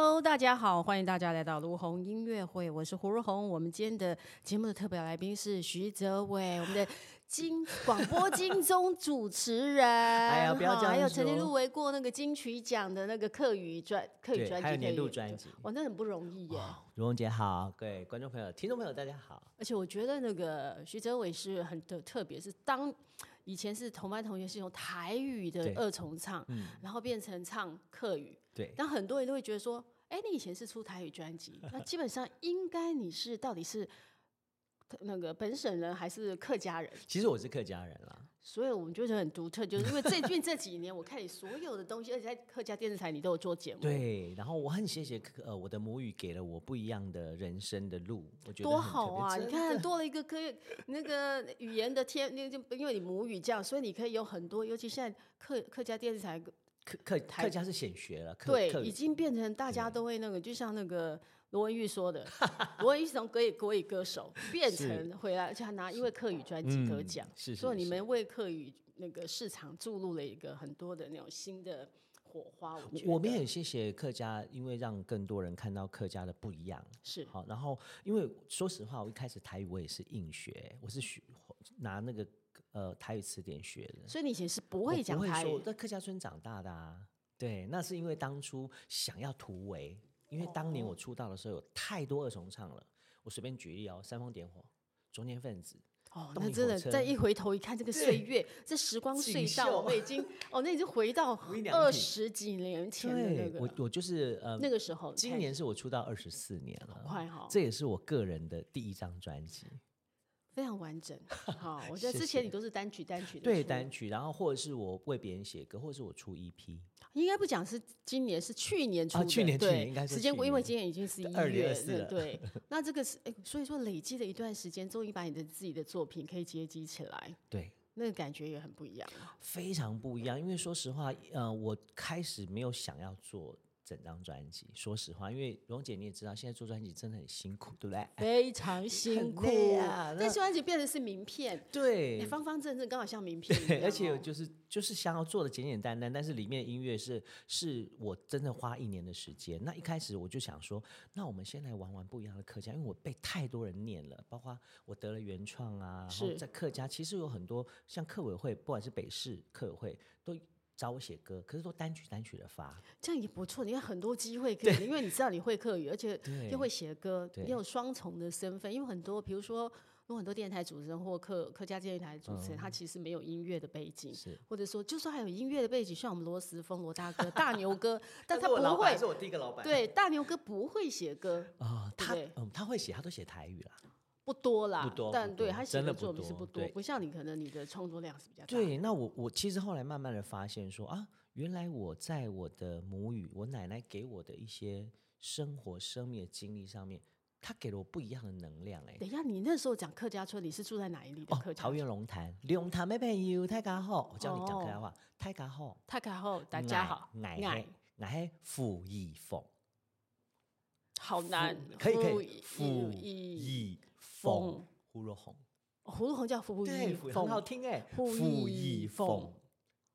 Hello，大家好，欢迎大家来到卢红音乐会，我是胡如红。我们今天的节目的特别来宾是徐泽伟，我们的金广播金钟主持人，哎呀，不要这样说。还有曾经入围过那个金曲奖的那个客语专客语专辑，还有年度专辑，哇，那很不容易耶。如红姐好，各位观众朋友、听众朋友，大家好。而且我觉得那个徐泽伟是很的特别，是当以前是同班同学是用台语的二重唱，嗯，然后变成唱客语。对，但很多人都会觉得说，哎，你以前是出台语专辑，那基本上应该你是到底是那个本省人还是客家人？其实我是客家人啦，所以我们觉得很独特，就是因为最近这几年，我看你所有的东西，而且在客家电视台你都有做节目。对，然后我很谢谢呃我的母语给了我不一样的人生的路，我觉得多好啊！你看多了一个可以那个语言的天，那就因为你母语这样，所以你可以有很多，尤其现在客客家电视台。客客客家是显学了，对，已经变成大家都会那个，就像那个罗文玉说的，罗文玉从国语国语歌手变成回来，而且他拿因为客语专辑得奖，是，所以你们为客语那个市场注入了一个很多的那种新的火花。我我们也谢谢客家，因为让更多人看到客家的不一样。是好，然后因为说实话，我一开始台语我也是硬学，我是学拿那个。呃，台语词典学的，所以你以前是不会讲台语，在客家村长大的啊。对，那是因为当初想要突围，因为当年我出道的时候有太多二重唱了。我随便举例哦，煽风点火、中年分子。哦，那真的再一回头一看，这个岁月，这时光隧道，我们已经哦，那已经回到二十几年前的那个。我我就是呃那个时候，今年是我出道二十四年了，快哈，这也是我个人的第一张专辑。非常完整，好，我觉得之前你都是单曲单曲的，对单曲，然后或者是我为别人写歌，或者是我出 EP，应该不讲是今年，是去年出的，去年对，应该是时间过，因为今年已经是一月了，对，那这个是哎，所以说累积了一段时间，终于把你的自己的作品可以结集起来，对，那个感觉也很不一样，非常不一样，因为说实话，呃，我开始没有想要做。整张专辑，说实话，因为蓉姐你也知道，现在做专辑真的很辛苦，对不对？非常 辛苦啊！那专辑变成是名片，对，方方正正，刚好像名片。而且就是就是想要做的简简单单，但是里面的音乐是是我真的花一年的时间。那一开始我就想说，那我们先来玩玩不一样的客家，因为我被太多人念了，包括我得了原创啊，然后在客家其实有很多像客委会，不管是北市客委会都。找我写歌，可是都单曲单曲的发，这样也不错。你有很多机会可以，因为你知道你会客语，而且又会写歌，你有双重的身份。因为很多，比如说有很多电台主持人或客客家电视台主持人，嗯、他其实没有音乐的背景，是或者说就算还有音乐的背景，像我们罗时丰罗大哥、大牛哥，但他不会。是我第一个老板。对，大牛哥不会写歌啊、哦，他嗯他会写，他都写台语啦。不多啦，不多，但对他写的作品是不多，不，像你，可能你的创作量是比较大。对，那我我其实后来慢慢的发现说啊，原来我在我的母语，我奶奶给我的一些生活、生命的经历上面，她给了我不一样的能量。哎，等一下，你那时候讲客家村，你是住在哪一里的客家？桃园龙潭，龙潭没朋友，大家好，我教你讲客家话，大家好，大家好，大家好，爱爱爱傅义凤，好难，可以可以，傅义。凤胡若红，胡若红叫傅义凤，很好听哎。傅义凤，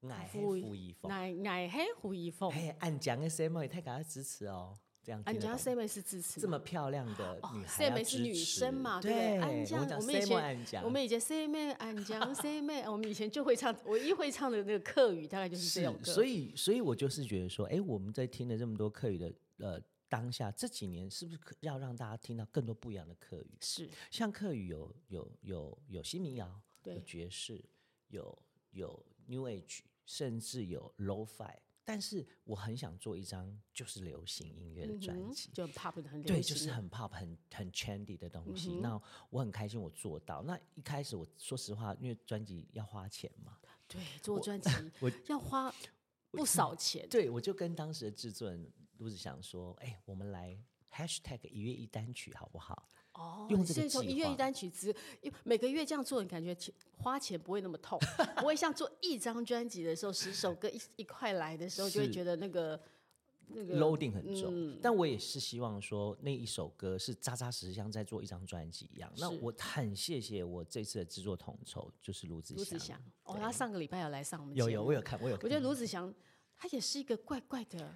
爱傅义凤，爱爱嘿傅义凤。哎，安江的 C 妹太感谢支持哦，这样。安江 C 妹是支持，这么漂亮的女孩，C 妹是女生嘛？对，安江，我们以前，我们以前 C 妹，安江 C 妹，我们以前就会唱，唯一会唱的那个客语，大概就是这种歌。所以，所以我就是觉得说，哎，我们在听了这么多客语的，呃。当下这几年是不是要让大家听到更多不一样的客语？是，像客语有有有有新民谣，有爵士，有有 New Age，甚至有 Lo-Fi。但是我很想做一张就是流行音乐的专辑，就 Pop 的很对，就是很 Pop 很很 Trendy 的东西。那我很开心我做到。那一开始我说实话，因为专辑要花钱嘛，对，做专 辑我要花。不少钱，对，我就跟当时的制作人卢子祥说：“哎、欸，我们来 hashtag 一月一单曲好不好？哦，用这个从一月一单曲只，因为每个月这样做，你感觉钱花钱不会那么痛，不会像做一张专辑的时候，十首歌一一块来的时候，就会觉得那个。”那个 loading 很重，嗯，但我也是希望说那一首歌是扎扎实实像在做一张专辑一样。那我很谢谢我这次的制作统筹，就是卢子祥。卢子祥，哦，他上个礼拜有来上我们节目。有有，我有看，我有看。我觉得卢子祥他也是一个怪怪的，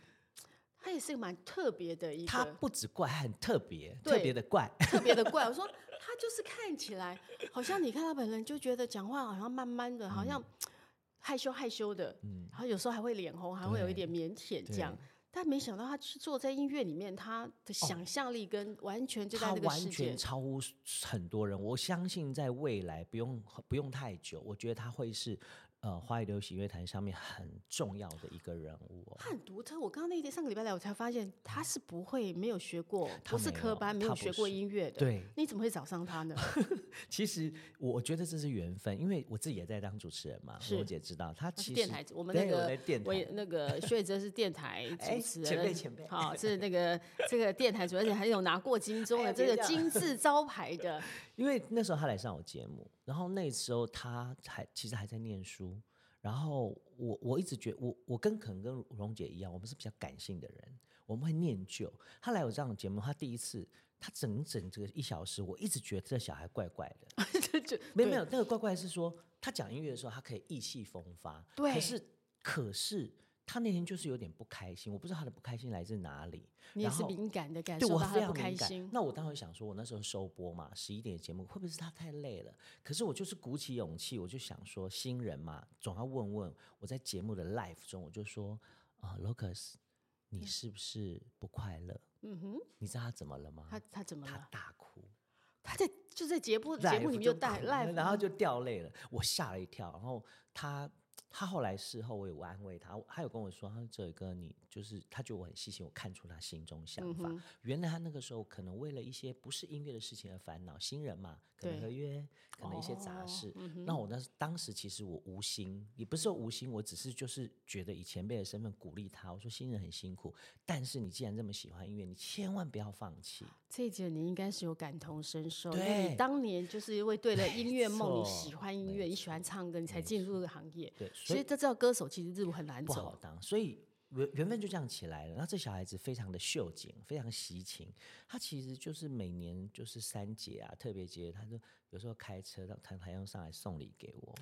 他也是个蛮特别的一个。他不止怪，还很特别，特别的怪，特别的怪。我说 他就是看起来好像你看他本人就觉得讲话好像慢慢的，好像害羞害羞的，嗯，然后有时候还会脸红，还会有一点腼腆这样。但没想到他去做在音乐里面，他的想象力跟完全就在这个世界，他完全超乎很多人。我相信在未来不用不用太久，我觉得他会是。呃，华语流行乐坛上面很重要的一个人物，哦，他很独特。我刚刚那天上个礼拜来，我才发现他是不会没有学过，不是科班，没有学过音乐的。对，你怎么会找上他呢？其实我觉得这是缘分，因为我自己也在当主持人嘛。我姐知道他其实电台，我们那个我那个 薛哲是电台主持人，前辈前辈，好是那个这个电台主持人，还有拿过金钟的这个金字招牌的。因为那时候他来上我节目，然后那时候他还其实还在念书。然后我我一直觉得我我跟可能跟蓉姐一样，我们是比较感性的人，我们会念旧。他来我这样的节目，他第一次，他整整这个一小时，我一直觉得这小孩怪怪的。就没有没有，那个怪怪是说他讲音乐的时候，他可以意气风发。对。可是可是。他那天就是有点不开心，我不知道他的不开心来自哪里。你也是敏感的感受到他的不开心。对，我非常敏感。那我当时想说，我那时候收播嘛，十一点的节目，会不会是他太累了？可是我就是鼓起勇气，我就想说，新人嘛，总要问问。我在节目的 life 中，我就说啊，Lucas，你是不是不快乐？嗯哼。你知道他怎么了吗？他他怎么了？他大哭。他在就在节目节目里面就带 live，然后就掉泪了。我吓了一跳，然后他。他后来事后我有安慰他，他有跟我说，他说：“这个你就是，他觉得我很细心，我看出他心中想法。嗯、原来他那个时候可能为了一些不是音乐的事情而烦恼，新人嘛，可能合约，可能一些杂事。那我那当时其实我无心，也不是说无心，我只是就是觉得以前辈的身份鼓励他。我说新人很辛苦，但是你既然这么喜欢音乐，你千万不要放弃。这一节你应该是有感同身受，对因为你当年就是因为对了音乐梦，你喜欢音乐，你喜欢唱歌，你才进入这个行业。对。所以这知道歌手其实这路很难走，不好当，所以缘缘分就这样起来了。然后这小孩子非常的秀景，非常喜情。他其实就是每年就是三节啊，特别节，他就有时候开车到台台上来送礼给我。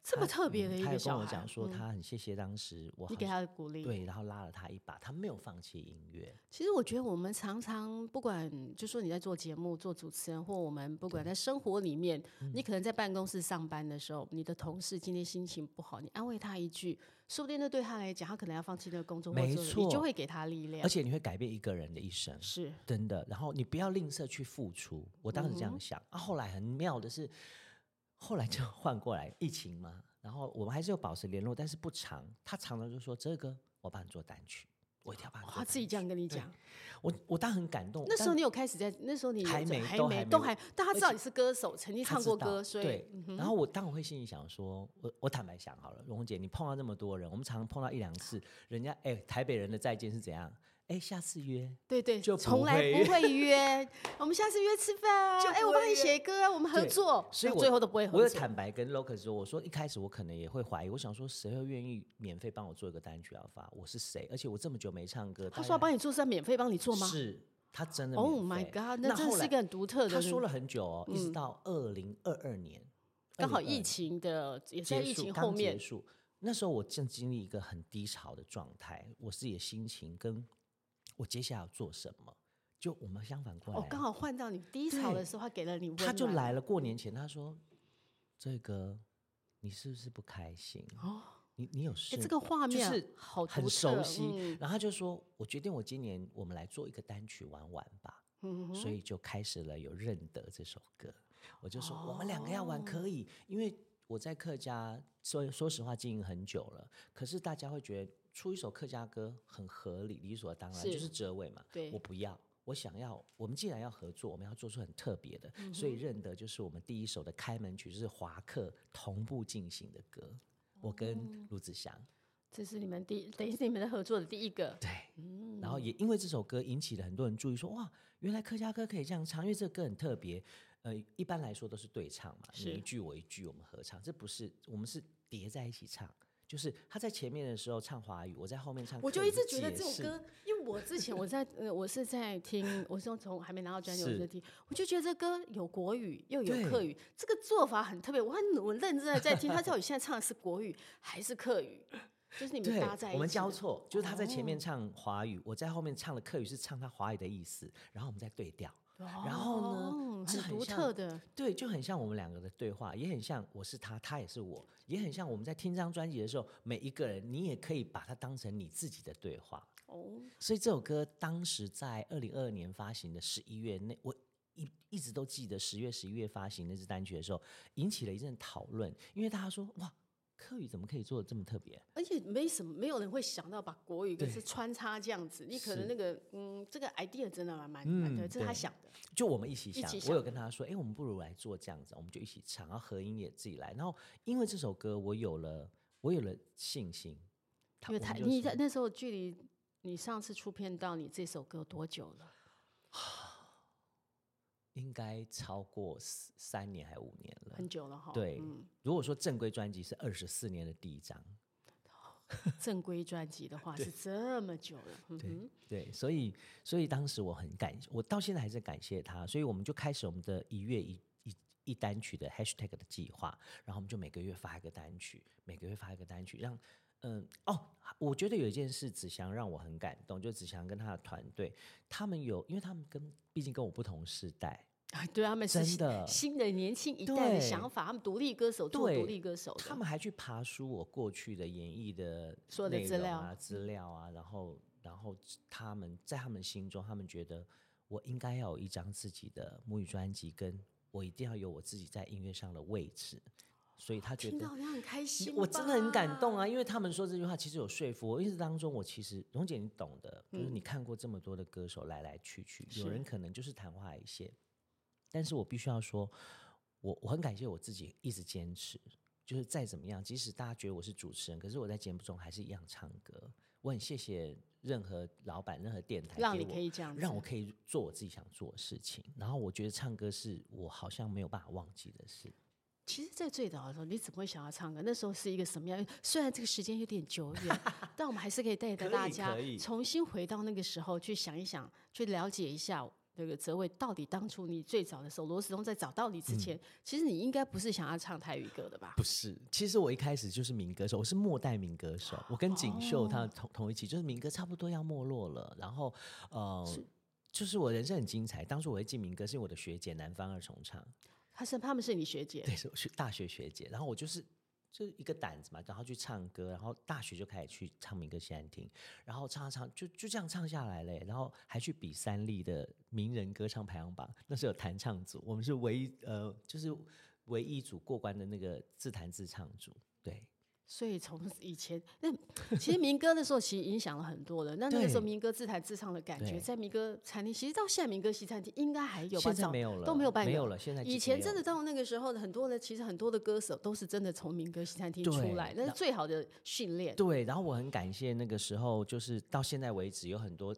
这么特别的一个小孩，他跟我讲说，他很谢谢当时我，你给他的鼓励，对，然后拉了他一把，他没有放弃音乐。其实我觉得我们常常不管，就说你在做节目、做主持人，或我们不管在生活里面，你可能在办公室上班的时候，你的同事今天心情不好，你安慰他一句，说不定那对他来讲，他可能要放弃那个工作，没错，你就会给他力量，而且你会改变一个人的一生，是真的。然后你不要吝啬去付出，我当时这样想啊。后来很妙的是，后来就 换过来，疫情嘛。然后我们还是有保持联络，但是不长。他常常就说：“这个我帮你做单曲，我一定要帮你做。”他自己这样跟你讲，我我当然很感动。那时候你有开始在那时候你还没还没都还，但他知道你是歌手，曾经唱过歌，所以对。然后我当然会心里想说：“我我坦白想好了，荣姐，你碰到那么多人，我们常常碰到一两次，人家哎台北人的再见是怎样？”哎，下次约，对对，就从来不会约。我们下次约吃饭啊！就哎，我帮你写歌，我们合作。所以最后都不会合作。我有坦白跟 Lucas 说，我说一开始我可能也会怀疑，我想说谁会愿意免费帮我做一个单曲要发？我是谁？而且我这么久没唱歌。他说要帮你做是要免费帮你做吗？是他真的。Oh my god！那真是一个很独特的。他说了很久哦，一直到二零二二年，刚好疫情的也在疫情后面结束。那时候我正经历一个很低潮的状态，我自己的心情跟。我接下来要做什么？就我们相反过来，哦，刚好换到你低潮的时候，他给了你。他就来了。过年前，他说：“这个你是不是不开心？哦，你你有事？这个画面是好很熟悉。然后他就说：我决定，我今年我们来做一个单曲玩玩吧。嗯，所以就开始了有认得这首歌。我就说我们两个要玩可以，因为我在客家说说实话经营很久了，可是大家会觉得。出一首客家歌很合理，理所当然，是就是哲伟嘛。对，我不要，我想要。我们既然要合作，我们要做出很特别的，嗯、所以认得就是我们第一首的开门曲，就是华客同步进行的歌。嗯、我跟卢子祥，这是你们第等于是你们的合作的第一个。对，嗯、然后也因为这首歌引起了很多人注意说，说哇，原来客家歌可以这样唱，因为这个歌很特别。呃，一般来说都是对唱嘛，你一句我一句，我们合唱，这不是，我们是叠在一起唱。就是他在前面的时候唱华语，我在后面唱。我就一直觉得这首歌，因为我之前我在呃，我是在听，我是从还没拿到专辑我就听，我就觉得这歌有国语又有客语，这个做法很特别。我很我认真的在听，他到底现在唱的是国语还是客语？就是你们搭在一起，我们交错，就是他在前面唱华语，哦、我在后面唱的客语，是唱他华语的意思，然后我们再对调。哦、然后呢，很独特的，对，就很像我们两个的对话，也很像我是他，他也是我，也很像我们在听这张专辑的时候，每一个人你也可以把它当成你自己的对话。哦，所以这首歌当时在二零二二年发行的十一月，那我一一直都记得十月、十一月发行那支单曲的时候，引起了一阵讨论，因为大家说哇。客语怎么可以做的这么特别？而且没什么，没有人会想到把国语跟是穿插这样子。你可能那个，嗯，这个 idea 真的蛮蛮、嗯、对，这是他想的。就我们一起想，我有跟他说，哎、欸，我们不如来做这样子，我们就一起唱，然后合音也自己来。然后因为这首歌，我有了，我有了信心。因为他，你在那时候距离你上次出片到你这首歌多久了？应该超过三年还是五年了，很久了哈。对，嗯、如果说正规专辑是二十四年的第一张，正规专辑的话 是这么久了。对，所以所以当时我很感，我到现在还是感谢他，所以我们就开始我们的一月一一一单曲的 hashtag 的计划，然后我们就每个月发一个单曲，每个月发一个单曲，让嗯哦，我觉得有一件事子祥让我很感动，就子祥跟他的团队，他们有，因为他们跟毕竟跟我不同世代。啊，对，他们是新的新的年轻一代的想法，他们独立歌手做独立歌手，他们还去爬书我过去的演绎的所有的资料啊资料啊，然后然后他们在他们心中，他们觉得我应该要有一张自己的母语专辑，跟我一定要有我自己在音乐上的位置，所以他觉得听到你很开心，我真的很感动啊，因为他们说这句话其实有说服我，因为当中我其实蓉姐你懂的，就是你看过这么多的歌手来来去去，嗯、有人可能就是昙花一现。但是我必须要说，我我很感谢我自己一直坚持，就是再怎么样，即使大家觉得我是主持人，可是我在节目中还是一样唱歌。我很谢谢任何老板、任何电台，让你可以这样，让我可以做我自己想做的事情。然后我觉得唱歌是我好像没有办法忘记的事。其实，在最早的时候，你怎么会想要唱歌？那时候是一个什么样？虽然这个时间有点久远，但我们还是可以带着大家重新回到那个时候去想一想，去了解一下。这个泽伟到底当初你最早的时候，罗时丰在找到你之前，嗯、其实你应该不是想要唱台语歌的吧？不是，其实我一开始就是民歌手，我是末代民歌手。我跟锦绣他同同一期，就是民歌差不多要没落了。然后，呃，是就是我人生很精彩。当初我会进民歌，是我的学姐南方二重唱，他是他们是你学姐，对，是我是大学学姐。然后我就是。就一个胆子嘛，然后去唱歌，然后大学就开始去唱民歌西餐厅，然后唱唱就就这样唱下来嘞，然后还去比三立的名人歌唱排行榜，那是有弹唱组，我们是唯一呃，就是唯一组过关的那个自弹自唱组，对。所以从以前，那其实民歌的时候，其实影响了很多人。那那个时候民歌自弹自唱的感觉，在民歌餐厅，其实到现在民歌西餐厅应该还有吧？现在没有了，都没有办，没有了。现在以前真的到那个时候很多的，其实很多的歌手都是真的从民歌西餐厅出来，那是最好的训练。对，然后我很感谢那个时候，就是到现在为止，有很多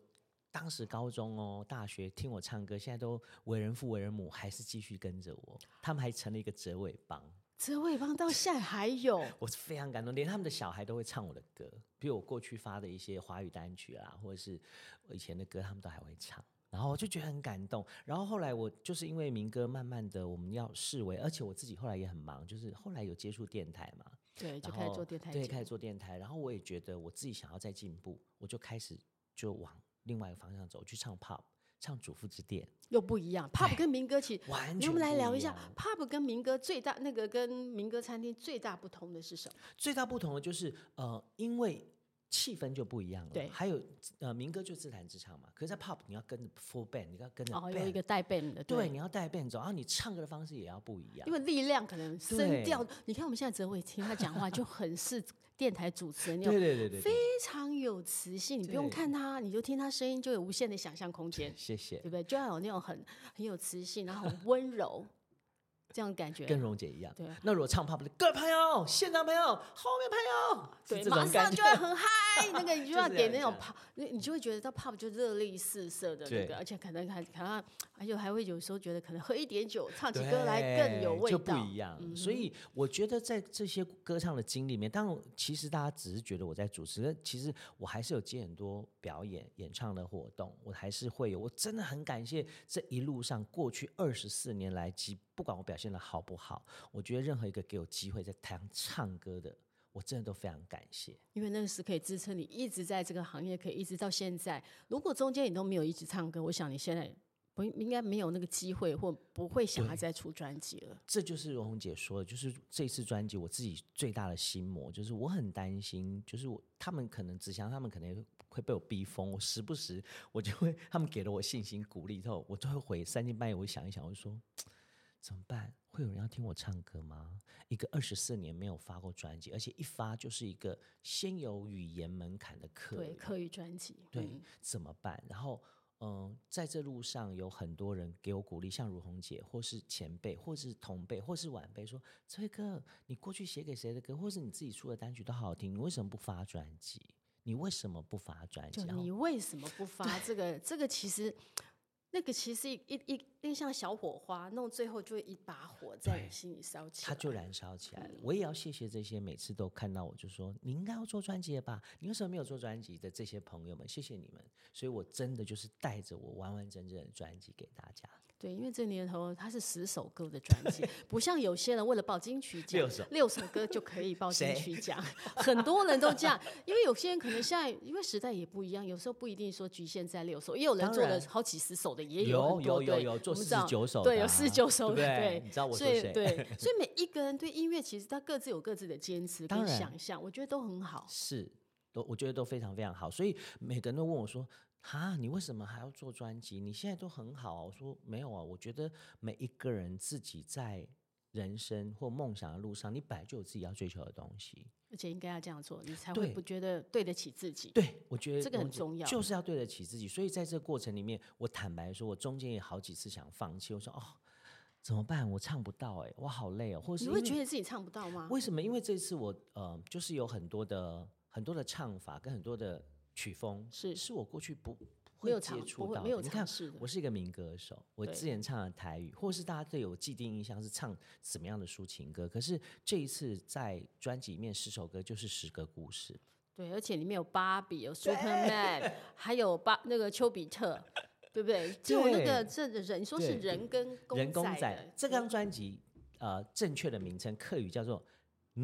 当时高中哦、大学听我唱歌，现在都为人父为人母，还是继续跟着我，他们还成了一个折尾帮。哲维帮到现在还有，我是非常感动，连他们的小孩都会唱我的歌，比如我过去发的一些华语单曲啊，或者是我以前的歌，他们都还会唱，然后我就觉得很感动。然后后来我就是因为民歌，慢慢的我们要视为，而且我自己后来也很忙，就是后来有接触电台嘛，对，就开始做电台，对，开始做电台。然后我也觉得我自己想要再进步，我就开始就往另外一个方向走，去唱 pop。唱主妇之店又不一样，pub 跟民歌其实，完全。我们来聊一下 pub 跟民歌最大那个跟民歌餐厅最大不同的是什么？最大不同的就是呃，因为气氛就不一样了。对，还有呃，民歌就自弹自唱嘛。可是，在 pop 你要跟着 full band，你要跟着哦，有一个带 band 的，对，对，你要带 band 走，然后你唱歌的方式也要不一样，因为力量可能声调。你看我们现在哲伟听他讲话就很是。电台主持人，对对对对，非常有磁性。你不用看他，你就听他声音，就有无限的想象空间。谢谢，对不对？就要有那种很很有磁性，然后很温柔。这样感觉跟蓉姐一样。对，那如果唱 pop 的各位朋友、现场朋友、后面朋友，对，马上就会很嗨。那个你就要给那种 pop，你你就会觉得到 pop 就热力四射的那个，而且可能还可能而且还会有时候觉得可能喝一点酒，唱起歌来更有味道，就不一样。所以我觉得在这些歌唱的经历里面，当然其实大家只是觉得我在主持，其实我还是有接很多表演、演唱的活动，我还是会有。我真的很感谢这一路上过去二十四年来，不管我表现的好不好，我觉得任何一个给我机会在台上唱歌的，我真的都非常感谢，因为那个是可以支撑你一直在这个行业，可以一直到现在。如果中间你都没有一直唱歌，我想你现在不应该没有那个机会，或不会想要再出专辑了。这就是荣红姐说的，就是这次专辑我自己最大的心魔，就是我很担心，就是我他们可能只想他们可能会被我逼疯，我时不时我就会他们给了我信心鼓励之后，我就会回三更半夜，我想一想，我就说怎么办？会有人要听我唱歌吗？一个二十四年没有发过专辑，而且一发就是一个先有语言门槛的客对课语专辑，对、嗯、怎么办？然后嗯，在这路上有很多人给我鼓励，像如红姐，或是前辈，或是同辈，或是晚辈，说：“崔哥，你过去写给谁的歌，或是你自己出的单曲都好好听，你为什么不发专辑？你为什么不发专辑？就你为什么不发这个？这个其实。”那个其实一一一那像小火花，弄最后就一把火在你心里烧起来，它就燃烧起来了。我也要谢谢这些每次都看到我就说你应该要做专辑了吧？你为什么没有做专辑的这些朋友们？谢谢你们，所以我真的就是带着我完完整整的专辑给大家。对，因为这年头它是十首歌的专辑，不像有些人为了报金曲奖，六首六首歌就可以报金曲奖。很多人都这样，因为有些人可能现在因为时代也不一样，有时候不一定说局限在六首，也有人做了好几十首的，也有有有有做四十九首，对，有四十九首的，对，你知道我说谁？对，所以每一个人对音乐其实他各自有各自的坚持跟想象，我觉得都很好。是，都我觉得都非常非常好，所以每个人都问我说。哈，你为什么还要做专辑？你现在都很好啊。我说没有啊，我觉得每一个人自己在人生或梦想的路上，你本来就有自己要追求的东西，而且应该要这样做，你才会不觉得对得起自己。对，我觉得这个很重要，就是要对得起自己。所以在这个过程里面，我坦白说，我中间也好几次想放弃。我说哦，怎么办？我唱不到，哎，我好累哦。或是你会觉得自己唱不到吗？为什么？因为这次我呃，就是有很多的很多的唱法跟很多的。曲风是是我过去不会接触到的。你看，我是一个民歌手，我之前唱的台语，或是大家对我既定印象是唱什么样的抒情歌。可是这一次在专辑里面十首歌就是十个故事。对，而且里面有芭比，有 Superman，还有巴那个丘比特，对不对？就那个这人说是人跟人公仔。这张专辑呃，正确的名称客语叫做。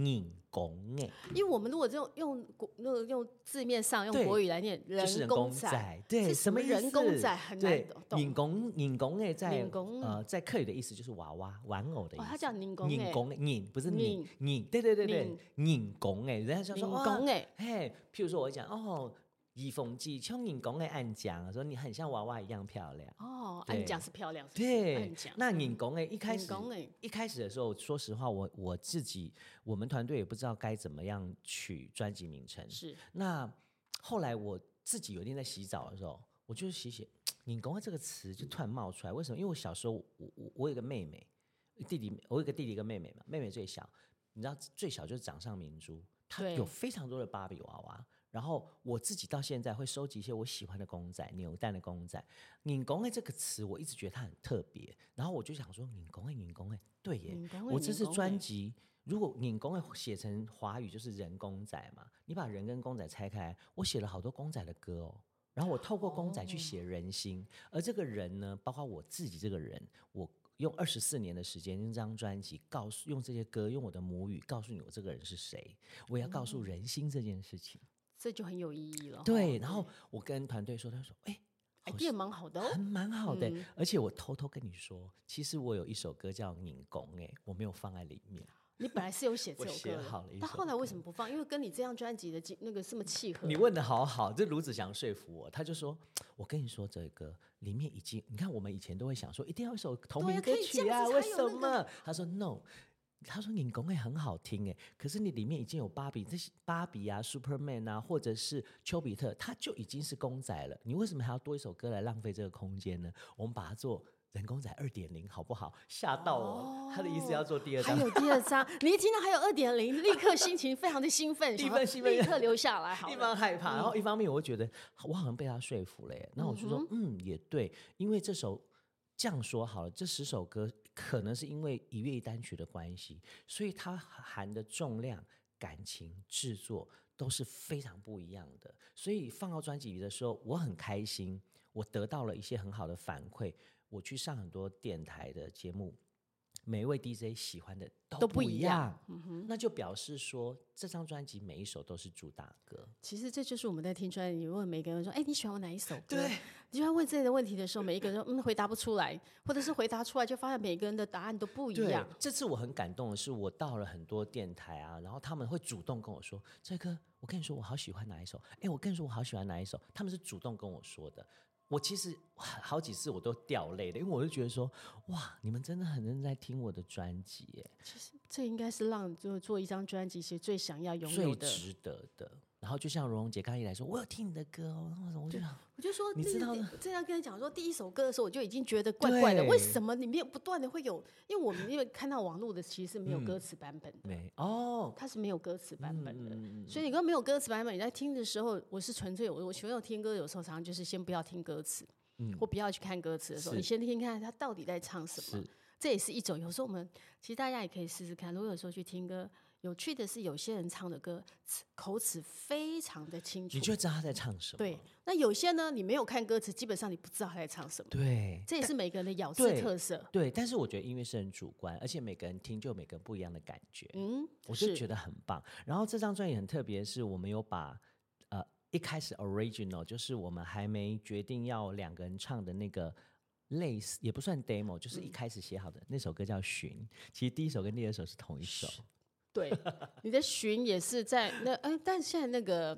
人工哎，因为我们如果用用国那个用字面上用国语来念，人工仔，对，什么人工仔很难懂。人工人工哎，在呃在客语的意思就是娃娃玩偶的意思。他叫人工，人工人不是人人，对对对对，人工哎，人家说人工哎，嘿，譬如说我讲哦。易凤记，像你讲的暗讲，说你很像娃娃一样漂亮。哦，暗讲是漂亮。对，那你讲的一开始，一开始的时候，说实话，我我自己，我们团队也不知道该怎么样取专辑名称。是。那后来我自己有一天在洗澡的时候，我就写写“你讲”这个词，就突然冒出来。为什么？因为我小时候，我我我有个妹妹，弟弟，我有个弟弟跟妹妹嘛，妹妹最小，你知道最小就是掌上明珠，她有非常多的芭比娃娃。然后我自己到现在会收集一些我喜欢的公仔，扭蛋的公仔。拧公哎这个词我一直觉得它很特别，然后我就想说拧公哎拧公哎，对耶，我这次专辑如果拧公哎写成华语就是人公仔嘛，你把人跟公仔拆开，我写了好多公仔的歌哦。然后我透过公仔去写人心，哦、而这个人呢，包括我自己这个人，我用二十四年的时间用这张专辑告诉，用这些歌，用我的母语告诉你我这个人是谁，我要告诉人心这件事情。这就很有意义了。对，然后我跟团队说，他说：“哎，idea 蛮好的哦，还蛮好的。而且我偷偷跟你说，其实我有一首歌叫《拧公》，哎，我没有放在里面。你本来是有写这首歌的，但后来为什么不放？因为跟你这张专辑的那个这么契合。你问的好好，这卢子祥说服我，他就说：我跟你说，这个歌里面已经，你看我们以前都会想说，一定要一首同名歌曲啊，为什么？他说 no。”他说：“你工会很好听哎，可是你里面已经有芭比，这些芭比啊、Superman 啊，或者是丘比特，他就已经是公仔了。你为什么还要多一首歌来浪费这个空间呢？我们把它做人工仔二点零，好不好？”吓到我，哦、他的意思要做第二张，还有第二张。你一听到还有二点零，立刻心情非常的兴奋，兴奋兴奋，立刻留下来。好，一方害怕，然后一方面我会觉得我好像被他说服了耶。那我就说，嗯，也对，因为这首。这样说好了，这十首歌可能是因为一月一单曲的关系，所以它含的重量、感情、制作都是非常不一样的。所以放到专辑里的时候，我很开心，我得到了一些很好的反馈。我去上很多电台的节目，每一位 DJ 喜欢的都不一样，一样嗯、那就表示说这张专辑每一首都是主打歌。其实这就是我们在听专辑，你问每个人说：“哎，你喜欢我哪一首歌？”对，你就要问这类的问题的时候，每一个人：“嗯，回答不出来，或者是回答出来就发现每个人的答案都不一样。”这次我很感动的是，我到了很多电台啊，然后他们会主动跟我说：“这歌，我跟你说，我好喜欢哪一首？哎，我跟你说，我好喜欢哪一首？”他们是主动跟我说的。我其实好几次我都掉泪了，因为我就觉得说，哇，你们真的很认真在听我的专辑耶。其实这应该是让做做一张专辑其实最想要拥有的、最值得的。然后就像蓉蓉姐刚一来说，我有听你的歌哦，然后我就想，我就说，你知道这样跟他讲说，第一首歌的时候我就已经觉得怪怪的，为什么里面不断的会有？因为我们因为看到网络的其实是没有歌词版本的，嗯、没哦，它是没有歌词版本的，嗯、所以你刚没有歌词版本，你在听的时候，我是纯粹我我喜欢听歌，有时候常常就是先不要听歌词，嗯，或不要去看歌词的时候，你先听听看他到底在唱什么，这也是一种。有时候我们其实大家也可以试试看，如果有时候去听歌。有趣的是，有些人唱的歌口齿非常的清楚，你就知道他在唱什么。对，那有些呢，你没有看歌词，基本上你不知道他在唱什么。对，这也是每个人的咬字特色。对，对，但是我觉得音乐是很主观，而且每个人听就有每个人不一样的感觉。嗯，我就觉得很棒。然后这张专辑很特别，是我们有把呃一开始 original 就是我们还没决定要两个人唱的那个类似也不算 demo，就是一开始写好的那首歌叫《寻》，其实第一首跟第二首是同一首。对，你的寻也是在那，哎，但是现在那个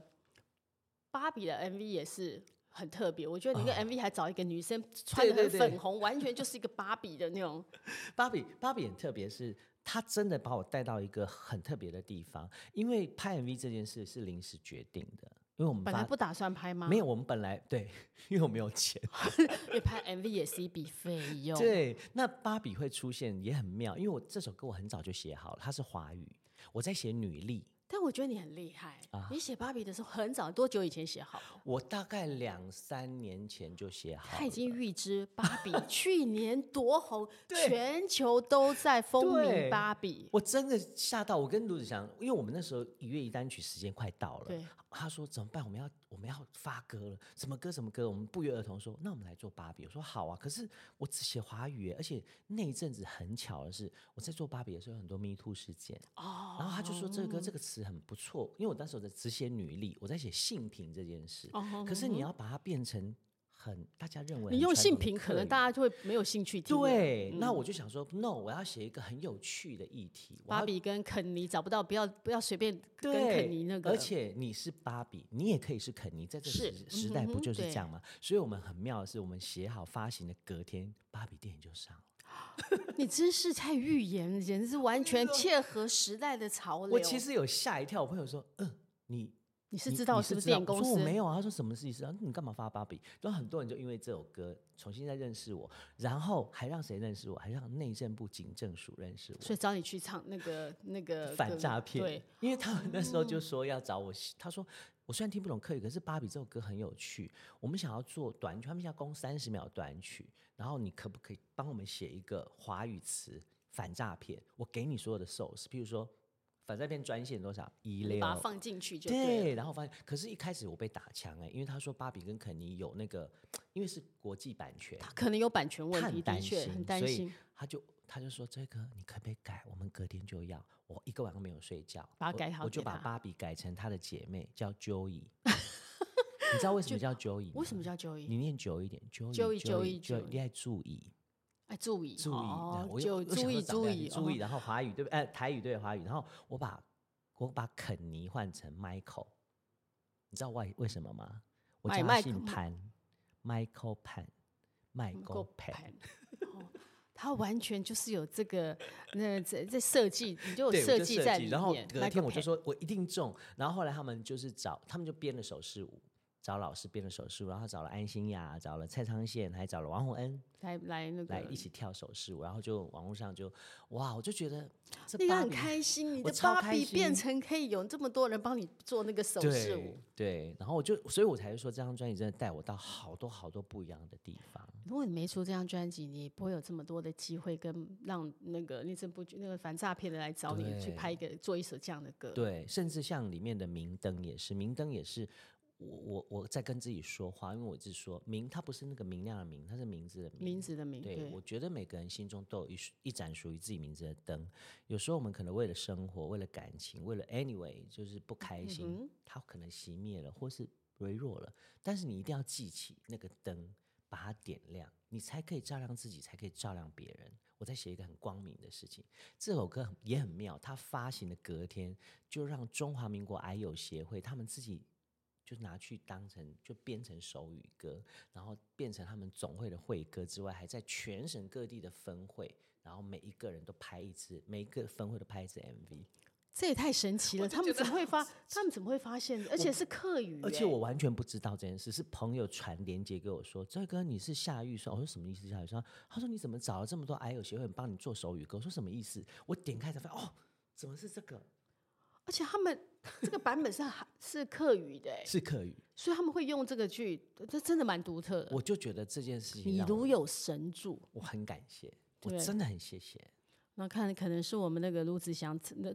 芭比的 MV 也是很特别。我觉得你那个 MV 还找一个女生穿的很粉红，完全就是一个芭比的那种。芭比，芭比很特别，是她真的把我带到一个很特别的地方。因为拍 MV 这件事是临时决定的，因为我们本来不打算拍吗？没有，我们本来对，因为我没有钱，因为拍 MV 也是一笔费用。对，那芭比会出现也很妙，因为我这首歌我很早就写好了，它是华语。我在写女力，但我觉得你很厉害。啊、你写芭比的时候很早，多久以前写好？我大概两三年前就写好。他已经预知芭比 去年多红，全球都在风靡芭比。我真的吓到，我跟卢子祥，因为我们那时候一月一单曲时间快到了。对。他说怎么办？我们要我们要发歌了，什么歌什么歌？我们不约而同说，那我们来做芭比。我说好啊，可是我只写华语，而且那一阵子很巧的是，我在做芭比的时候有很多 Me Too 事件。哦。然后他就说这个歌这个词很不错，因为我当时我在只写女力，我在写性平这件事。哦。可是你要把它变成。很，大家认为你用性平，可能大家就会没有兴趣听。对，嗯、那我就想说，no，我要写一个很有趣的议题。芭比跟肯尼找不到，不要不要随便跟肯尼那个。而且你是芭比，你也可以是肯尼，在这时时代不就是这样吗？嗯、所以我们很妙的是，我们写好发行的隔天，芭比电影就上了。你真是太预言，简直是完全 切合时代的潮流。我其实有吓一跳，我朋友说，嗯，你。你是知道是不是电影公司？我说我没有啊。他说什么意思啊？你干嘛发芭比？然后很多人就因为这首歌重新再认识我，然后还让谁认识我？还让内政部警政署认识我。所以找你去唱那个那个反诈骗。对，因为他们那时候就说要找我。他说我虽然听不懂客语，可是芭比这首歌很有趣。我们想要做短曲，他们想要攻三十秒短曲，然后你可不可以帮我们写一个华语词反诈骗？我给你所有的 source，譬如说。反诈骗专线多少？一六，把它放进去就对，对。然后发现，可是一开始我被打枪哎、欸，因为他说芭比跟肯尼有那个，因为是国际版权，他可能有版权问题，担心，很担心，所以他就他就说这个你可不可以改？我们隔天就要，我一个晚上没有睡觉，把它改好，我就把芭比改成他的姐妹叫 Joey，你知道为什么叫 Joey？为什么叫 Joey？你念久一点，Joey，Joey，Joey，你爱注意。哎，注意，注意，哦、我就注意，注意，注意，然后华语对不对？哎，台语对华语，然后我把我把肯尼换成 Michael，你知道为为什么吗？我叫他姓潘，Michael 潘，Michael 潘，他完全就是有这个那这这设计，你就有设计在里面。然后隔天我就说我一定中，然后后来他们就是找，他们就编了手势舞。找老师编了手势舞，然后找了安心亚，找了蔡昌宪，还找了王洪恩来来那个来一起跳手势舞，然后就网络上就哇，我就觉得你很开心，你的芭比变成可以有这么多人帮你做那个手势舞，对，然后我就，所以我才说这张专辑真的带我到好多好多不一样的地方。如果你没出这张专辑，你也不会有这么多的机会跟让那个那这部那个反诈骗的来找你去拍一个做一首这样的歌，对，甚至像里面的明灯也是，明灯也是。我我我在跟自己说话，因为我是说明，它不是那个明亮的明，它是名字的名，名字的名。对，对，我觉得每个人心中都有一一盏属于自己名字的灯。有时候我们可能为了生活，为了感情，为了 anyway，就是不开心，嗯、它可能熄灭了，或是微弱了。但是你一定要记起那个灯，把它点亮，你才可以照亮自己，才可以照亮别人。我在写一个很光明的事情。这首歌也很妙，它发行的隔天就让中华民国癌友协会他们自己。就拿去当成就编成手语歌，然后变成他们总会的会歌之外，还在全省各地的分会，然后每一个人都拍一次，每一个分会都拍一次 MV。这也太神奇了！他们怎么会发？他们怎么会发现？而且是客语，而且我完全不知道这件事，是朋友传连接给我说：“这哥你是下预算。”我说：“什么意思？”下预算？他说：“你怎么找了这么多癌友协会帮你做手语歌？”我说：“什么意思？”我点开才发现，哦，怎么是这个？而且他们 这个版本是是客语的，是客语，所以他们会用这个去，这真的蛮独特的。我就觉得这件事情，你如有神助，我很感谢，我真的很谢谢。那看可能是我们那个卢子祥那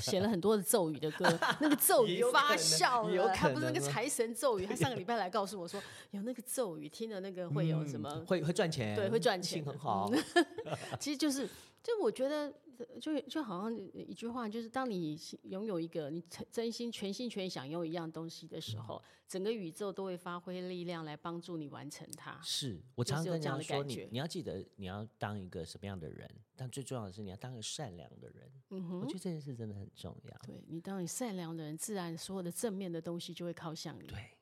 写了很多的咒语的歌，那个咒语发酵了，他不是那个财神咒语，他上个礼拜来告诉我说，有那个咒语听了那个会有什么，嗯、会会赚钱，对，会赚钱，很好。其实就是，就我觉得。就就好像一句话，就是当你拥有一个你真心全心全意想用一样东西的时候，嗯、整个宇宙都会发挥力量来帮助你完成它。是我常常跟人家说你，你你要记得你要当一个什么样的人，但最重要的是你要当一个善良的人。嗯哼，我觉得这件事真的很重要。对，你当你善良的人，自然所有的正面的东西就会靠向你。对。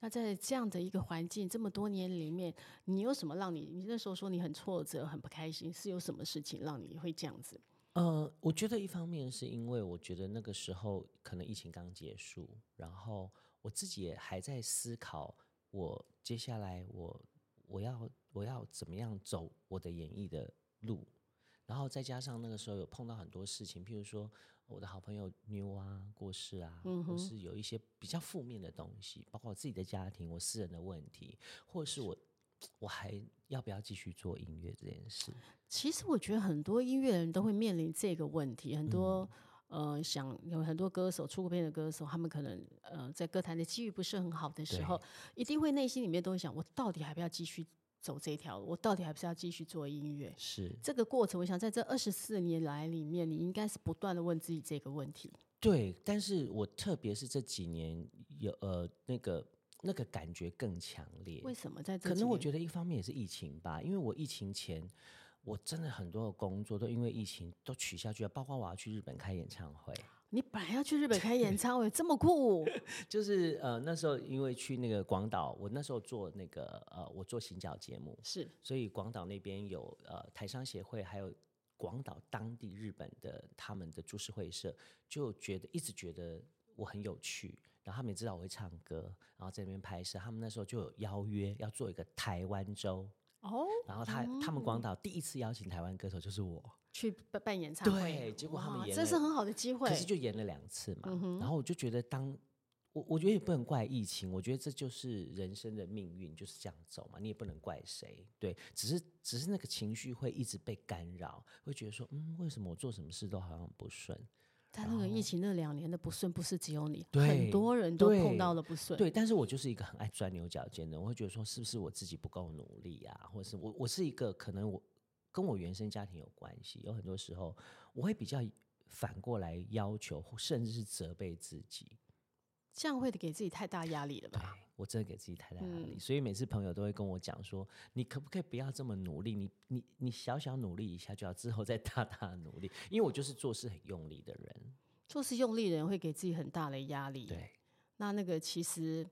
那在这样的一个环境，这么多年里面，你有什么让你？你那时候说你很挫折、很不开心，是有什么事情让你会这样子？呃，我觉得一方面是因为我觉得那个时候可能疫情刚结束，然后我自己也还在思考，我接下来我我要我要怎么样走我的演艺的路，然后再加上那个时候有碰到很多事情，譬如说。我的好朋友妞啊过世啊，嗯、或是有一些比较负面的东西，包括我自己的家庭、我私人的问题，或是我我还要不要继续做音乐这件事？其实我觉得很多音乐人都会面临这个问题，很多、嗯、呃想有很多歌手出过片的歌手，他们可能呃在歌坛的机遇不是很好的时候，一定会内心里面都会想，我到底还不要继续？走这条路，我到底还不是要继续做音乐？是这个过程，我想在这二十四年来里面，你应该是不断的问自己这个问题。对，但是我特别是这几年有呃那个那个感觉更强烈。为什么在这？可能我觉得一方面也是疫情吧，因为我疫情前我真的很多的工作都因为疫情都取消去了，包括我要去日本开演唱会。你本来要去日本开演唱会，这么酷？就是呃那时候因为去那个广岛，我那时候做那个呃我做行脚节目，是，所以广岛那边有呃台商协会，还有广岛当地日本的他们的株式会社，就觉得一直觉得我很有趣，然后他们也知道我会唱歌，然后在那边拍摄，他们那时候就有邀约要做一个台湾周哦，然后他、嗯、他们广岛第一次邀请台湾歌手就是我。去办办演唱会，对，结果他们演，这是很好的机会。可是就演了两次嘛，嗯、然后我就觉得当，当我我觉得也不能怪疫情，我觉得这就是人生的命运，就是这样走嘛，你也不能怪谁，对，只是只是那个情绪会一直被干扰，会觉得说，嗯，为什么我做什么事都好像不顺？但那个疫情那两年的不顺，不是只有你，很多人都碰到了不顺。对，但是我就是一个很爱钻牛角尖的，我会觉得说，是不是我自己不够努力啊，或者是我我是一个可能我。跟我原生家庭有关系，有很多时候我会比较反过来要求，甚至是责备自己，这样会给自己太大压力了吧？对，我真的给自己太大压力，嗯，所以每次朋友都会跟我讲说：“你可不可以不要这么努力？你你你小小努力一下，就要之后再大大努力。”因为我就是做事很用力的人，做事用力的人会给自己很大的压力。对，那那个其实。